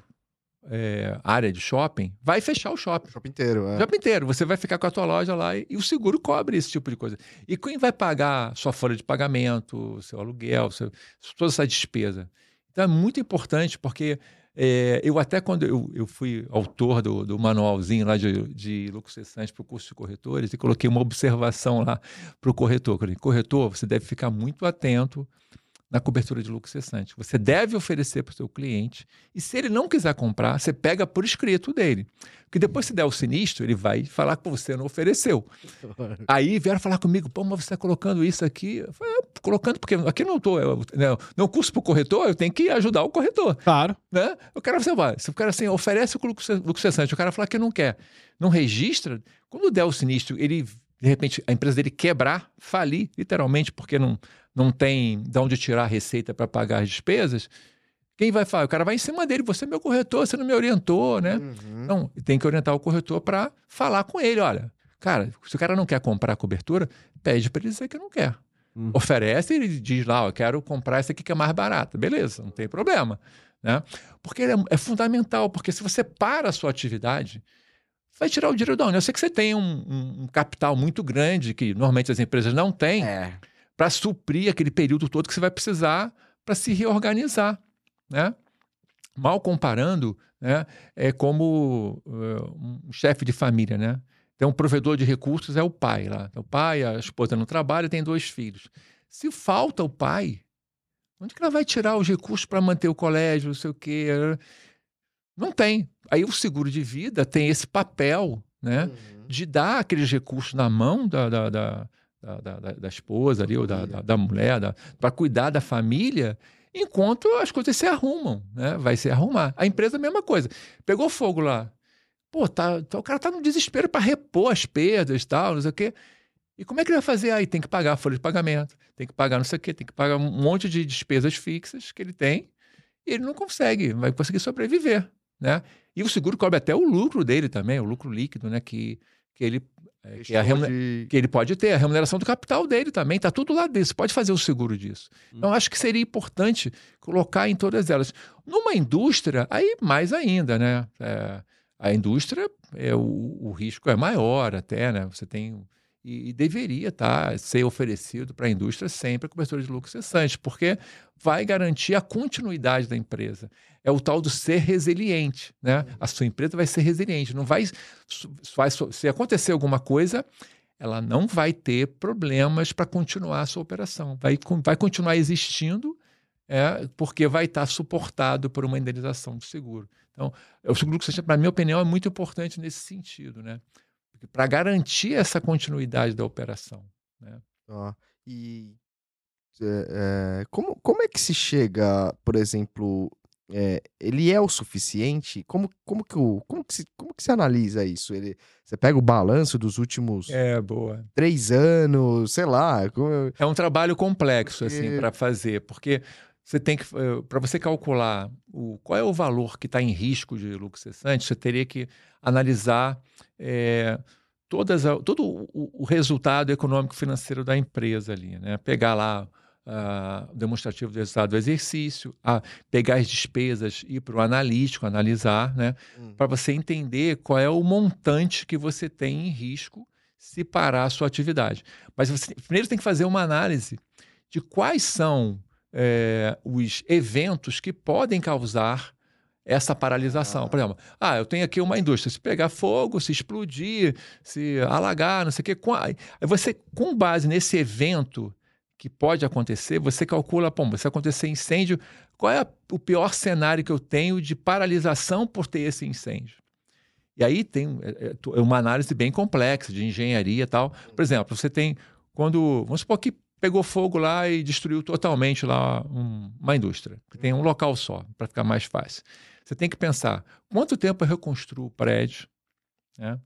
é, área de shopping, vai fechar o shopping. O shopping inteiro, é. Shopping inteiro. Você vai ficar com a tua loja lá e, e o seguro cobre esse tipo de coisa. E quem vai pagar sua folha de pagamento, seu aluguel, seu, toda essa despesa? Então é muito importante porque é, eu até quando eu, eu fui autor do, do manualzinho lá de, de lucro cessante para o curso de corretores e coloquei uma observação lá para o corretor. Falei, corretor, você deve ficar muito atento na cobertura de lucro cessante. Você deve oferecer para o seu cliente e se ele não quiser comprar, você pega por escrito dele. Porque depois se der o sinistro, ele vai falar que você não ofereceu. Aí vieram falar comigo, pô, mas você está colocando isso aqui? Eu falei, "É, colocando, porque aqui não estou, não, não curso para o corretor, eu tenho que ajudar o corretor. Claro. Né? O cara, você vai, se o cara assim, oferece o lucro ce- lucro cessante, o cara fala que não quer, não registra, quando der o sinistro, ele, de repente, a empresa dele quebrar, falir, literalmente, porque não, não tem de onde tirar a receita para pagar as despesas, quem vai falar? O cara vai em cima dele, você é meu corretor, você não me orientou, né? Uhum. Então, tem que orientar o corretor para falar com ele. Olha, cara, se o cara não quer comprar a cobertura, pede para ele dizer que não quer. Hum. Oferece e ele diz lá, eu quero comprar esse aqui que é mais barato. Beleza, não tem problema. Né? Porque é, é fundamental, porque se você para a sua atividade, vai tirar o dinheiro da onde? Eu sei que você tem um, um- um capital muito grande, que normalmente as empresas não têm, É. para suprir aquele período todo que você vai precisar para se reorganizar, né? Mal comparando, né, é como eh, um chefe de família, né? Então, um provedor de recursos é o pai lá. O pai, a esposa não trabalha, tem dois filhos. Se falta o pai, onde que ela vai tirar os recursos para manter o colégio, não sei o quê? Não tem. Aí o seguro de vida tem esse papel, né? Uhum. de dar aqueles recursos na mão da, da, da, da, da- da- esposa ali, ou da, da, da mulher, para cuidar da família, enquanto as coisas se arrumam, né? Vai se arrumar. A empresa, a mesma coisa. Pegou fogo lá. Pô, tá, tá- o cara tá no desespero para repor as perdas e tal, não sei o quê. E como é que ele vai fazer? Aí tem que pagar a folha de pagamento, tem que pagar não sei o quê, tem que pagar um monte de despesas fixas que ele tem e ele não consegue, vai conseguir sobreviver, né? E o seguro cobre até o lucro dele também, o lucro líquido, né? Que, que ele é, que, é de- que ele pode ter, a remuneração do capital dele também, tá tudo lá dentro. Você pode fazer o seguro disso. Então, acho que seria importante colocar em todas elas. Numa indústria, aí mais ainda, né? É, a indústria, é, o, o risco é maior até, né? Você tem. E, e deveria tá, ser oferecido para a indústria sempre a cobertura de lucro cessante, porque vai garantir a continuidade da empresa. É o tal do ser resiliente, né? A sua empresa vai ser resiliente, não vai, vai se acontecer alguma coisa, ela não vai ter problemas para continuar a sua operação. Vai, vai continuar existindo, é, porque vai estar suportado por uma indenização do seguro. Então, o seguro que para minha opinião, é muito importante nesse sentido, né? Para garantir essa continuidade da operação. Ó, e é, é, como, como é que se chega, por exemplo, é, ele é o suficiente? Como, como, que, o, como, que se, como que se analisa isso? Ele, você pega o balanço dos últimos É, boa. três anos, sei lá. como- É um trabalho complexo assim para fazer, porque você tem que para você calcular o, qual é o valor que está em risco de lucro cessante, você teria que analisar é, todas a- todo o, o resultado econômico financeiro da empresa ali, né? Pegar lá ah, o demonstrativo do resultado do exercício, a, pegar as despesas, ir para o analítico, analisar, né? Hum. para você entender qual é o montante que você tem em risco se parar a sua atividade. Mas você primeiro tem que fazer uma análise de quais são eh, os eventos que podem causar essa paralisação. Por exemplo, ah, eu tenho aqui uma indústria, se pegar fogo, se explodir, se alagar, não sei o quê, com você, com base nesse evento que pode acontecer, você calcula, pô, se acontecer incêndio, qual é o pior cenário que eu tenho de paralisação por ter esse incêndio? E aí tem é, é, é uma análise bem complexa de engenharia e tal. Por exemplo, você tem quando, vamos supor que pegou fogo lá e destruiu totalmente lá um- uma indústria, tem um local só, para ficar mais fácil. Você tem que pensar, quanto tempo eu reconstruo o prédio? né?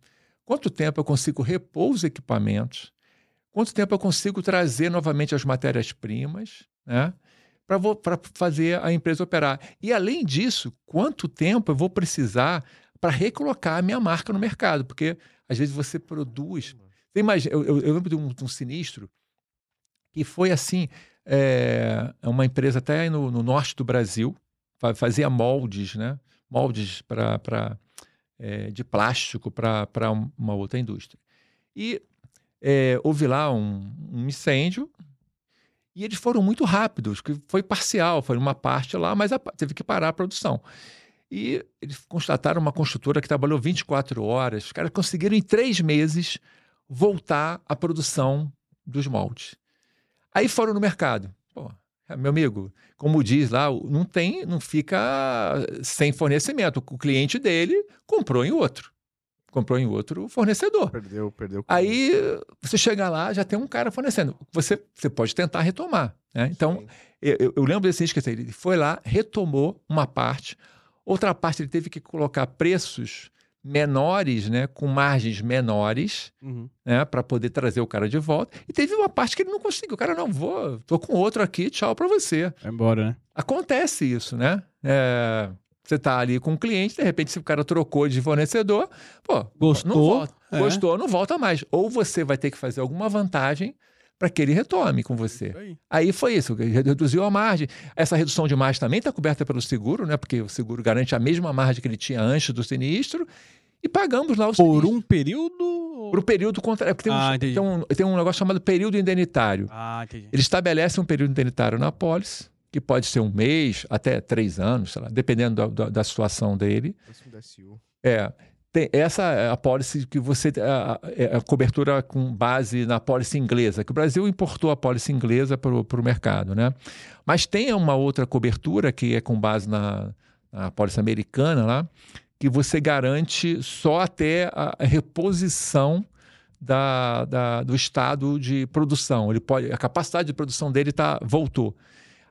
Quanto tempo eu consigo repor os equipamentos? Quanto tempo eu consigo trazer novamente as matérias-primas, né? Para fazer a empresa operar. E, além disso, quanto tempo eu vou precisar para recolocar a minha marca no mercado? Porque, às vezes, você produz. Você imagina, eu, eu- eu lembro de um, de um sinistro que foi assim: é, uma empresa até no, no norte do Brasil, fa- fazia moldes, né? Moldes para é, de plástico para uma outra indústria. E é, houve lá um, um incêndio e eles foram muito rápidos, que foi parcial, foi uma parte lá, mas a- teve que parar a produção. E eles constataram uma construtora que trabalhou 24 horas, os caras conseguiram em três meses voltar à produção dos moldes. Aí foram no mercado. Pô, meu amigo, como diz lá, não tem, não fica sem fornecimento. O cliente dele comprou em outro. Comprou em outro fornecedor. Perdeu, perdeu. Aí você chega lá, já tem um cara fornecendo. Você, você pode tentar retomar. né? Então, eu, eu- lembro desse esqueci, ele foi lá, retomou uma parte, outra parte ele teve que colocar preços menores, né, com margens menores, Uhum. né, para poder trazer o cara de volta. E teve uma parte que ele não conseguiu. O cara não vou, tô com outro aqui, tchau para você. Vai embora, né? Acontece isso, né? É, você tá ali com um cliente, de repente, se o cara trocou de fornecedor, pô, Gostou, não volta. é. Gostou, não volta mais. Ou você vai ter que fazer alguma vantagem para que ele retome com você. Aí. Aí foi isso, reduziu a margem. Essa redução de margem também está coberta pelo seguro, né? Porque o seguro garante a mesma margem que ele tinha antes do sinistro. E pagamos lá o Por sinistro. um período? Por um período contra. é porque tem, um, Ah, entendi. tem, um, tem um negócio chamado período indenitário. Ah, entendi. Ele estabelece um período indenitário na apólice, que pode ser um mês, até três anos, sei lá, dependendo da, da- da situação dele. É. Tem, essa é a policy que você. A, a- a cobertura com base na policy inglesa, que o Brasil importou a policy inglesa para o mercado, né? Mas tem uma outra cobertura que é com base na, na policy americana lá, que você garante só até a a reposição da, da- do estado de produção. Ele pode, a capacidade de produção dele tá, voltou.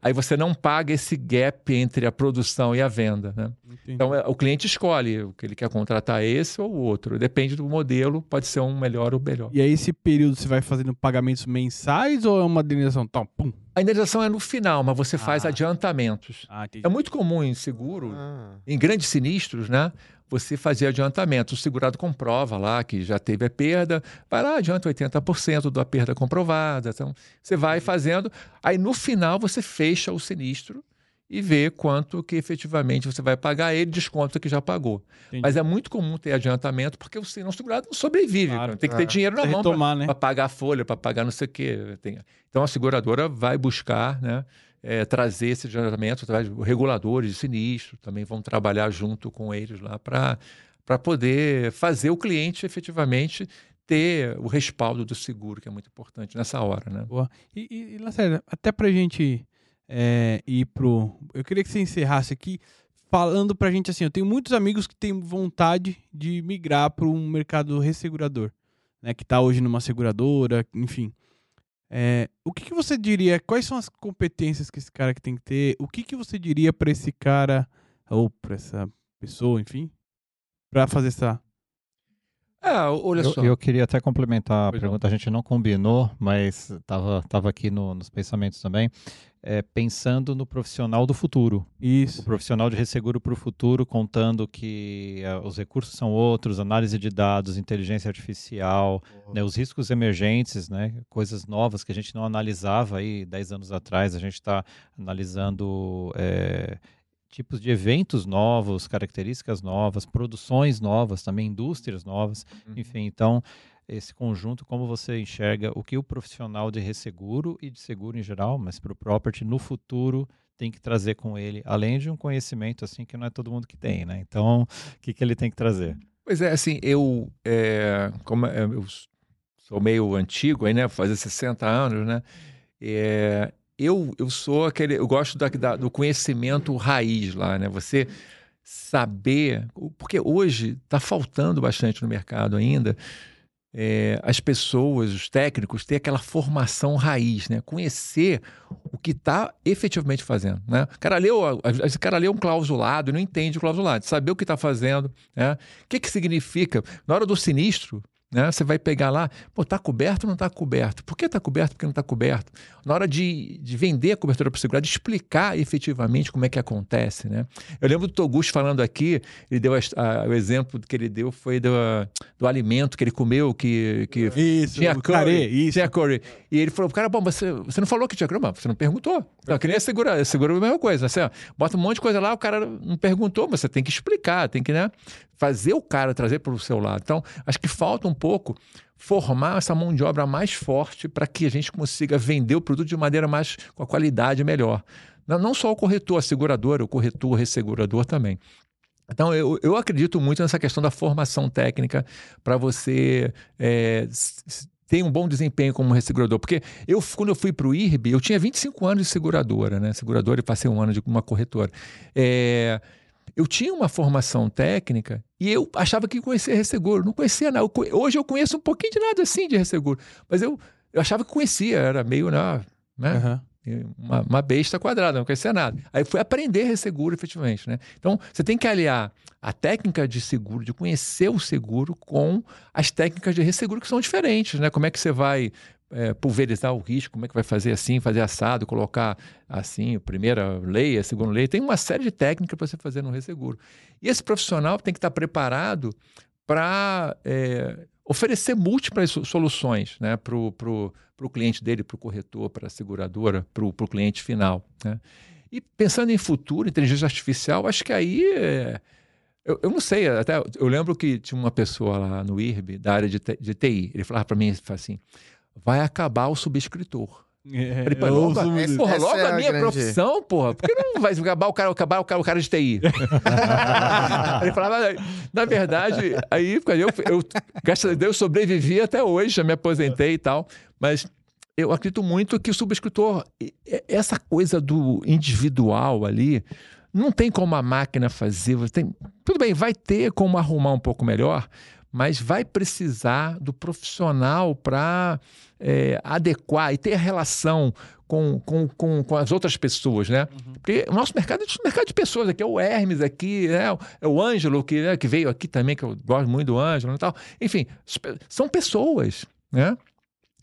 Aí você não paga esse gap entre a produção e a venda, né? Então, é, o cliente escolhe o que ele quer contratar, esse ou o outro. Depende do modelo, pode ser um melhor ou melhor. E aí, esse período você vai fazendo pagamentos mensais ou é uma indenização? Então, pum. A indenização é no final, mas você faz Ah. adiantamentos. Ah. É muito comum em seguro, Ah. em grandes sinistros, né? Você fazer adiantamento. O segurado comprova lá que já teve a perda, vai lá, adianta 80% da perda comprovada. Então, você vai fazendo. Aí, no final, você fecha o sinistro e vê quanto que efetivamente você vai pagar ele, desconta que já pagou. Entendi. Mas é muito comum ter adiantamento, porque o não segurado não sobrevive. Claro. Tem que É. ter dinheiro na Precisa mão para né? para pagar a folha, para pagar não sei o quê. Tem- Então a seguradora vai buscar né, eh, trazer esse adiantamento, através de reguladores de sinistro, também vão trabalhar junto com eles lá para poder fazer o cliente efetivamente ter o respaldo do seguro, que é muito importante nessa hora. Né? Boa. E, e, e Lacerda, até pra gente é, ir pro. Eu queria que você encerrasse aqui falando pra gente assim: eu tenho muitos amigos que têm vontade de migrar para um mercado ressegurador, né? Que tá hoje numa seguradora, enfim. É, o que, que você diria? Quais são as competências que esse cara que tem que ter? O que, que você diria pra esse cara, ou pra essa pessoa, enfim, pra fazer essa. Ah, olha Eu, só. eu queria até complementar a Pois não. pergunta, a gente não combinou, mas estava tava aqui no- nos pensamentos também, é, pensando no profissional do futuro. O Isso. profissional de resseguro para o futuro, contando que eh, os recursos são outros, análise de dados, inteligência artificial, né, os riscos emergentes, né, coisas novas que a gente não analisava aí 10 anos atrás, a gente está analisando eh, tipos de eventos novos, características novas, produções novas, também indústrias novas, Uhum. enfim, então esse conjunto, como você enxerga o que o profissional de resseguro e de seguro em geral, mas para o property no futuro tem que trazer com ele, além de um conhecimento assim que não é todo mundo que tem, né? Então, o que, que ele tem que trazer? Pois é, assim, eu, é, como é, eu sou meio antigo aí, né? Fazer 60 anos, né? É, eu, eu sou aquele, eu gosto da, da- do conhecimento raiz lá, né? Você saber, porque hoje está faltando bastante no mercado ainda. é, as pessoas, os técnicos, ter aquela formação raiz, né? Conhecer o que está efetivamente fazendo, né? O cara leu, cara leu um clausulado e não entende o clausulado, saber o que está fazendo, né? O que, que significa? Na hora do sinistro, né? Você vai pegar lá, pô, tá coberto ou não tá coberto? Por que tá coberto? Por que não tá coberto? Na hora de, de vender a cobertura para o segurado, explicar efetivamente como é que acontece, né? Eu lembro do Toguchi falando aqui, ele deu as- a- o exemplo que ele deu foi do, do alimento que ele comeu, que, que Isso, tinha curry, carê, isso. tinha curry. E ele falou, cara, bom, você, você não falou que tinha curry? Mas você não perguntou. Então, que nem a segura, a segura é a mesma coisa. Assim, ó, bota um monte de coisa lá, o cara não perguntou, mas você tem que explicar, tem que, né, fazer o cara trazer para o seu lado. Então, acho que falta um pouco formar essa mão de obra mais forte para que a gente consiga vender o produto de maneira mais, com a qualidade melhor. Não, só o corretor, a seguradora, o corretor, o ressegurador também. Então, eu, eu acredito muito nessa questão da formação técnica para você é, ter um bom desempenho como ressegurador. Porque eu, quando eu fui para o IRB, eu tinha 25 anos de seguradora, né? Seguradora e passei um ano de uma corretora. É, eu tinha uma formação técnica e eu achava que conhecia resseguro. Não conhecia nada. Hoje eu conheço um pouquinho de nada assim de resseguro. Mas eu, eu achava que conhecia, era meio, né? né? Aham. uma, uma besta quadrada, não conhecia nada. Aí fui aprender resseguro efetivamente, né? Então, você tem que aliar a técnica de seguro, de conhecer o seguro, com as técnicas de resseguro que são diferentes, né? Como é que você vai é, pulverizar o risco, como é que vai fazer assim, fazer assado, colocar assim, a primeira lei, a segunda lei. Tem uma série de técnicas para você fazer no resseguro. E esse profissional tem que estar preparado para oferecer múltiplas so- soluções né, para o cliente dele, para o corretor, para a seguradora, para o cliente final. Né? E pensando em futuro, inteligência artificial, acho que aí. é, eu, eu não sei, até eu lembro que tinha uma pessoa lá no IRB, da área de, de TI, ele falava para mim assim: vai acabar o subscritor. É, Falei, eu logo, muito. porra, essa logo é a minha grande- profissão, porra, por que não vai acabar o cara, acabar o cara, o cara de TI? <laughs> ele falava, na verdade, aí eu, eu, graças a Deus, eu sobrevivi até hoje, já me aposentei e tal, mas eu acredito muito que o subscritor, essa coisa do individual ali, não tem como a máquina fazer. Tem, tudo bem, vai ter como arrumar um pouco melhor, mas vai precisar do profissional para adequar e ter relação com, com, com, com as outras pessoas, né? Porque o nosso mercado é um mercado de pessoas aqui, é o Hermes aqui, né? é o Ângelo que, né, que veio aqui também, que eu gosto muito do Ângelo e tal. Enfim, são pessoas, né?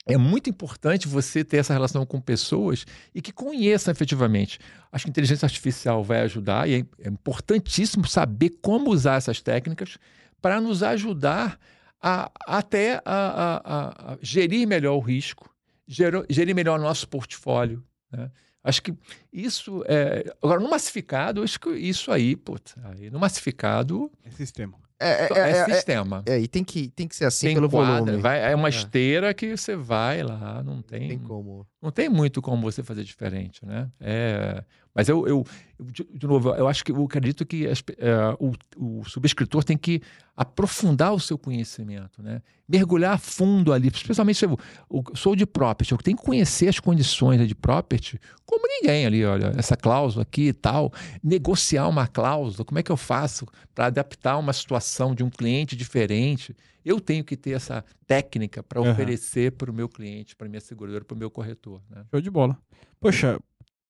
É muito importante você ter essa relação com pessoas e que conheçam efetivamente. Acho que a inteligência artificial vai ajudar e é, é importantíssimo saber como usar essas técnicas para nos ajudar a, até a, a- a- gerir melhor o risco, gero- gerir melhor o nosso portfólio. né? Acho que isso é. Agora, no massificado, acho que isso aí, putz, aí no massificado É sistema. É, é, é, é, é, sistema. é, e tem que, tem que ser assim Tem pelo quadra, volume. vai- é uma É. esteira que você vai lá, não tem, Tem como. não tem muito como você fazer diferente, né? É, mas eu, eu, eu, de, novo, eu acho que eu acredito que as é, o, o subscritor tem que aprofundar o seu conhecimento, né? Mergulhar fundo ali, especialmente se eu, eu sou de property, eu tenho que conhecer as condições de property como ninguém ali, olha, essa cláusula aqui e tal, negociar uma cláusula, como é que eu faço para adaptar uma situação de um cliente diferente? Eu tenho que ter essa técnica para Aham. oferecer para o meu cliente, para minha seguradora, para o meu corretor, né? Show de bola. Poxa,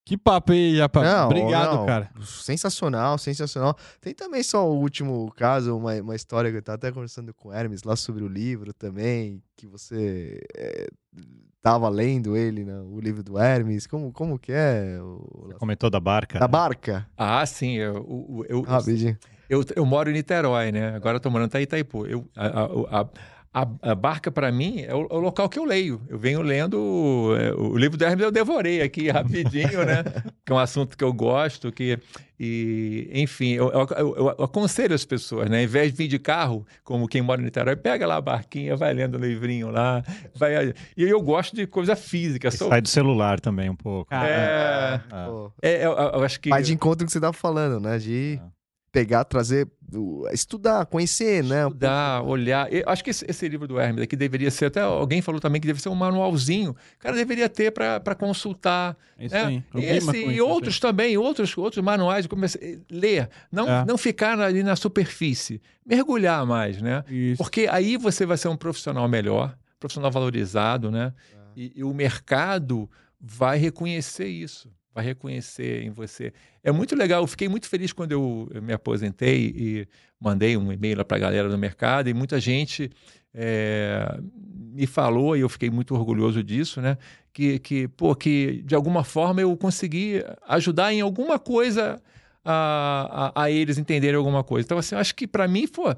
que papo aí, Japa. Não, Obrigado, não. cara. Sensacional, sensacional. Tem também só o último caso, uma, uma história que eu tava até conversando com o Hermes lá sobre o livro também, que você é, tava lendo ele, né, o livro do Hermes. Como, como que é? O, Você comentou da barca. da né? barca? Ah, sim, eu, eu, eu, Rapidinho. eu, eu moro em Niterói, né? Agora eu tô morando em Itaipu. Eu, a, a, a, a- barca, para mim, é o, é o local que eu leio. Eu venho lendo é, o livro do Hermes, eu devorei aqui <laughs> rapidinho, né? Que é um assunto que eu gosto, que... E, enfim, eu, eu, eu- eu aconselho as pessoas, né? Ao invés de vir de carro, como quem mora em Niterói, pega lá a barquinha, vai lendo o livrinho lá. Vai, e eu gosto de coisa física. Sou, Sai do celular também um pouco. Ah, é, Ah. Pô, é, eu, eu acho que... Vai de encontro o que você tava falando, né? De Ah. Pegar, trazer, estudar, conhecer, né? Estudar, olhar. Eu acho que esse, esse livro do Hermes aqui deveria ser, até alguém falou também que deve ser um manualzinho. O cara deveria ter para consultar. É isso né? aí. Eu Esse, e isso, outros também, outros, outros manuais. Comece, ler, não, É. não ficar ali na superfície. Mergulhar mais, né? Isso. Porque aí você vai ser um profissional melhor, profissional valorizado, né? E, e o mercado vai reconhecer isso, vai reconhecer em você. É muito legal, eu fiquei muito feliz quando eu, eu me aposentei e mandei um e-mail para a galera do mercado e muita gente é, me falou, e eu fiquei muito orgulhoso disso, né? Que, que, pô, que de alguma forma eu consegui ajudar em alguma coisa a, a, a eles entenderem alguma coisa. Então, assim, eu acho que para mim, pô,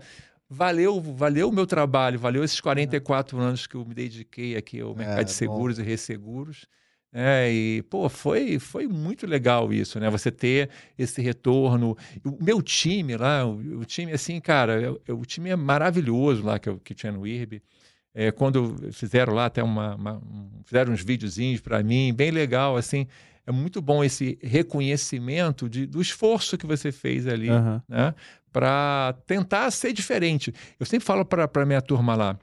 valeu, valeu o meu trabalho, valeu esses 44 anos que eu me dediquei aqui ao mercado de bom. seguros e resseguros. É, e, pô, foi, foi muito legal isso, né? Você ter esse retorno. O meu time lá, o, o time, assim, cara, eu- eu- o time é maravilhoso lá que, eu, que tinha no IRB. É, quando fizeram lá até uma, uma- um- fizeram uns videozinhos para mim, bem legal, assim. É muito bom esse reconhecimento de, do esforço que você fez ali Aham. né? Para tentar ser diferente. Eu sempre falo para a minha turma lá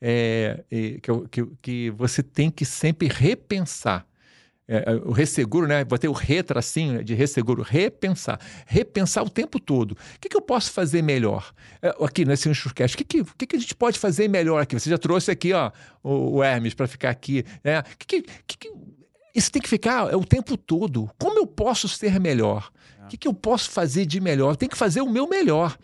é, é, que, que, que você tem que sempre repensar. É, é, o resseguro, né? Vou ter o retracinho né, de resseguro, repensar. Repensar o tempo todo. O que, que eu posso fazer melhor? É, aqui nesse Insurecast, o que, que, o que, a gente pode fazer melhor aqui? Você já trouxe aqui ó, o, o Hermes para ficar aqui. Né? Que, que, isso tem que ficar é, o tempo todo. Como eu posso ser melhor? O que, que eu posso fazer de melhor? Tenho que fazer o meu melhor.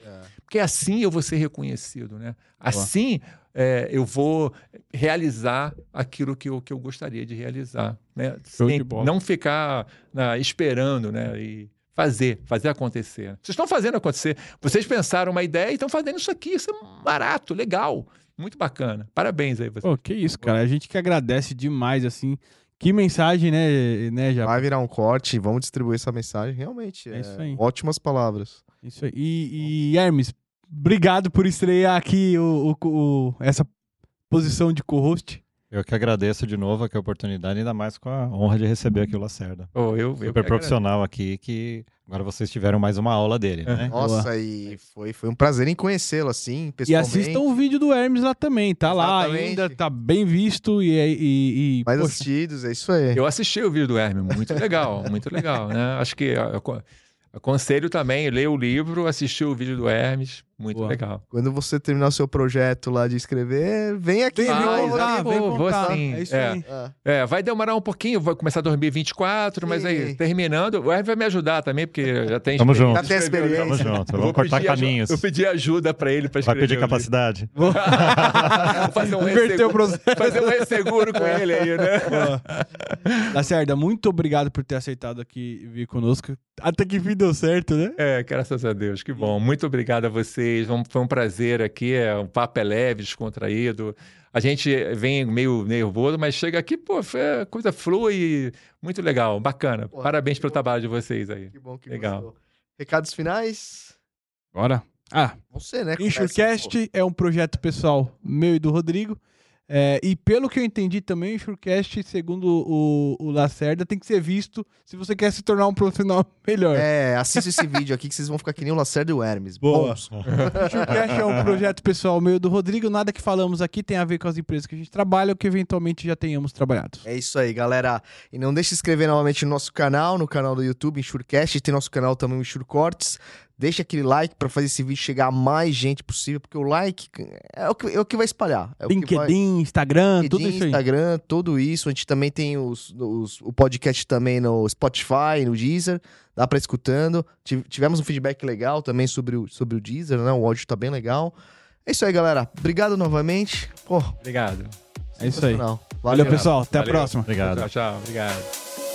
Porque assim eu vou ser reconhecido, né? Assim é, eu vou realizar aquilo que eu, que eu gostaria de realizar, né? Show de Sem- bola. não ficar né, esperando, né? E fazer, fazer acontecer. Vocês estão fazendo acontecer. Vocês pensaram uma ideia e estão fazendo isso aqui. Isso é barato, legal. muito bacana. Parabéns aí. Você. Pô, que isso, cara. A gente que agradece demais, assim. Que mensagem, né, né, já? Vai virar um corte, vamos distribuir essa mensagem. Realmente, É isso aí. ótimas palavras. Isso aí. E, e, Hermes, obrigado por estrear aqui o, o- o- essa posição de co-host. Eu que agradeço de novo aqui a oportunidade, ainda mais com a honra de receber aqui o Lacerda. Pô, eu, eu Super que profissional aqui, que agora vocês tiveram mais uma aula dele, né? Nossa, e foi, foi um prazer em conhecê-lo, assim, E pessoalmente. assistam o vídeo do Hermes lá também. Tá lá Exatamente. ainda, tá bem visto e... e, e Mais poxa, assistidos, é isso aí. Eu assisti o vídeo do Hermes, muito legal, <laughs> muito legal, né? Acho que eu aco- aconselho também ler o livro, assistir o vídeo do Hermes, muito Boa. legal. Quando você terminar o seu projeto lá de escrever, vem aqui. Vem, vem contar, vou- vem vou contar. sim, É isso é. aí. Ah, É, vai demorar um pouquinho, vai começar 2024, mas aí, Sim. terminando, o Hermes vai me ajudar também, porque já tem Tamo experiência junto. Já tem livro. Tamo experiência. junto, Eu vamos vou cortar pedir caminhos. Eu pedi ajuda pra ele pra Vai escrever. pedir o livro. capacidade. <laughs> Vou fazer um resseguro, fazer um resseguro com ele aí, né? Lacerda, muito obrigado por ter aceitado aqui vir conosco. Até que fim deu certo, né? É, graças a Deus, que bom. Muito obrigado a vocês. Foi um prazer aqui. É, o papo é leve, descontraído. A gente vem meio nervoso, mas chega aqui, pô, foi- a coisa flui. Muito legal, bacana. Pô, Parabéns pelo bom. trabalho de vocês aí. que bom que Legal. gostou. Recados finais? Bora. Ah, Você, né? Começa, Insurecast é um projeto pessoal meu e do Rodrigo. É, e pelo que eu entendi também, o Insurecast, segundo o, o Lacerda, tem que ser visto se você quer se tornar um profissional <laughs> melhor. É, assista esse vídeo aqui que vocês vão ficar que nem o Lacerda e o Hermes. Boa. Bons. <laughs> O Insurecast é um projeto pessoal meu e do Rodrigo. Nada que falamos aqui tem a ver com as empresas que a gente trabalha ou que eventualmente já tenhamos trabalhado. É isso aí, galera. E não deixe de se inscrever novamente no nosso canal, no canal do YouTube, Insurecast. Tem nosso canal também, o Insure Cortes. Deixa aquele like pra fazer esse vídeo chegar a mais gente possível, porque o like é o que, é o que vai espalhar. É o que vai- LinkedIn, Instagram, LinkedIn, tudo isso aí. Instagram, tudo isso. A gente também tem os, os- o podcast também no Spotify, no Deezer. Dá pra ir escutando. Tive- Tivemos um feedback legal também sobre o, sobre o Deezer, né? O áudio tá bem legal. É isso aí, galera. Obrigado novamente. Pô, Obrigado. É isso aí. sensacional. Valeu, pessoal. Até a Valeu. próxima. Obrigado. Tchau, tchau. Obrigado.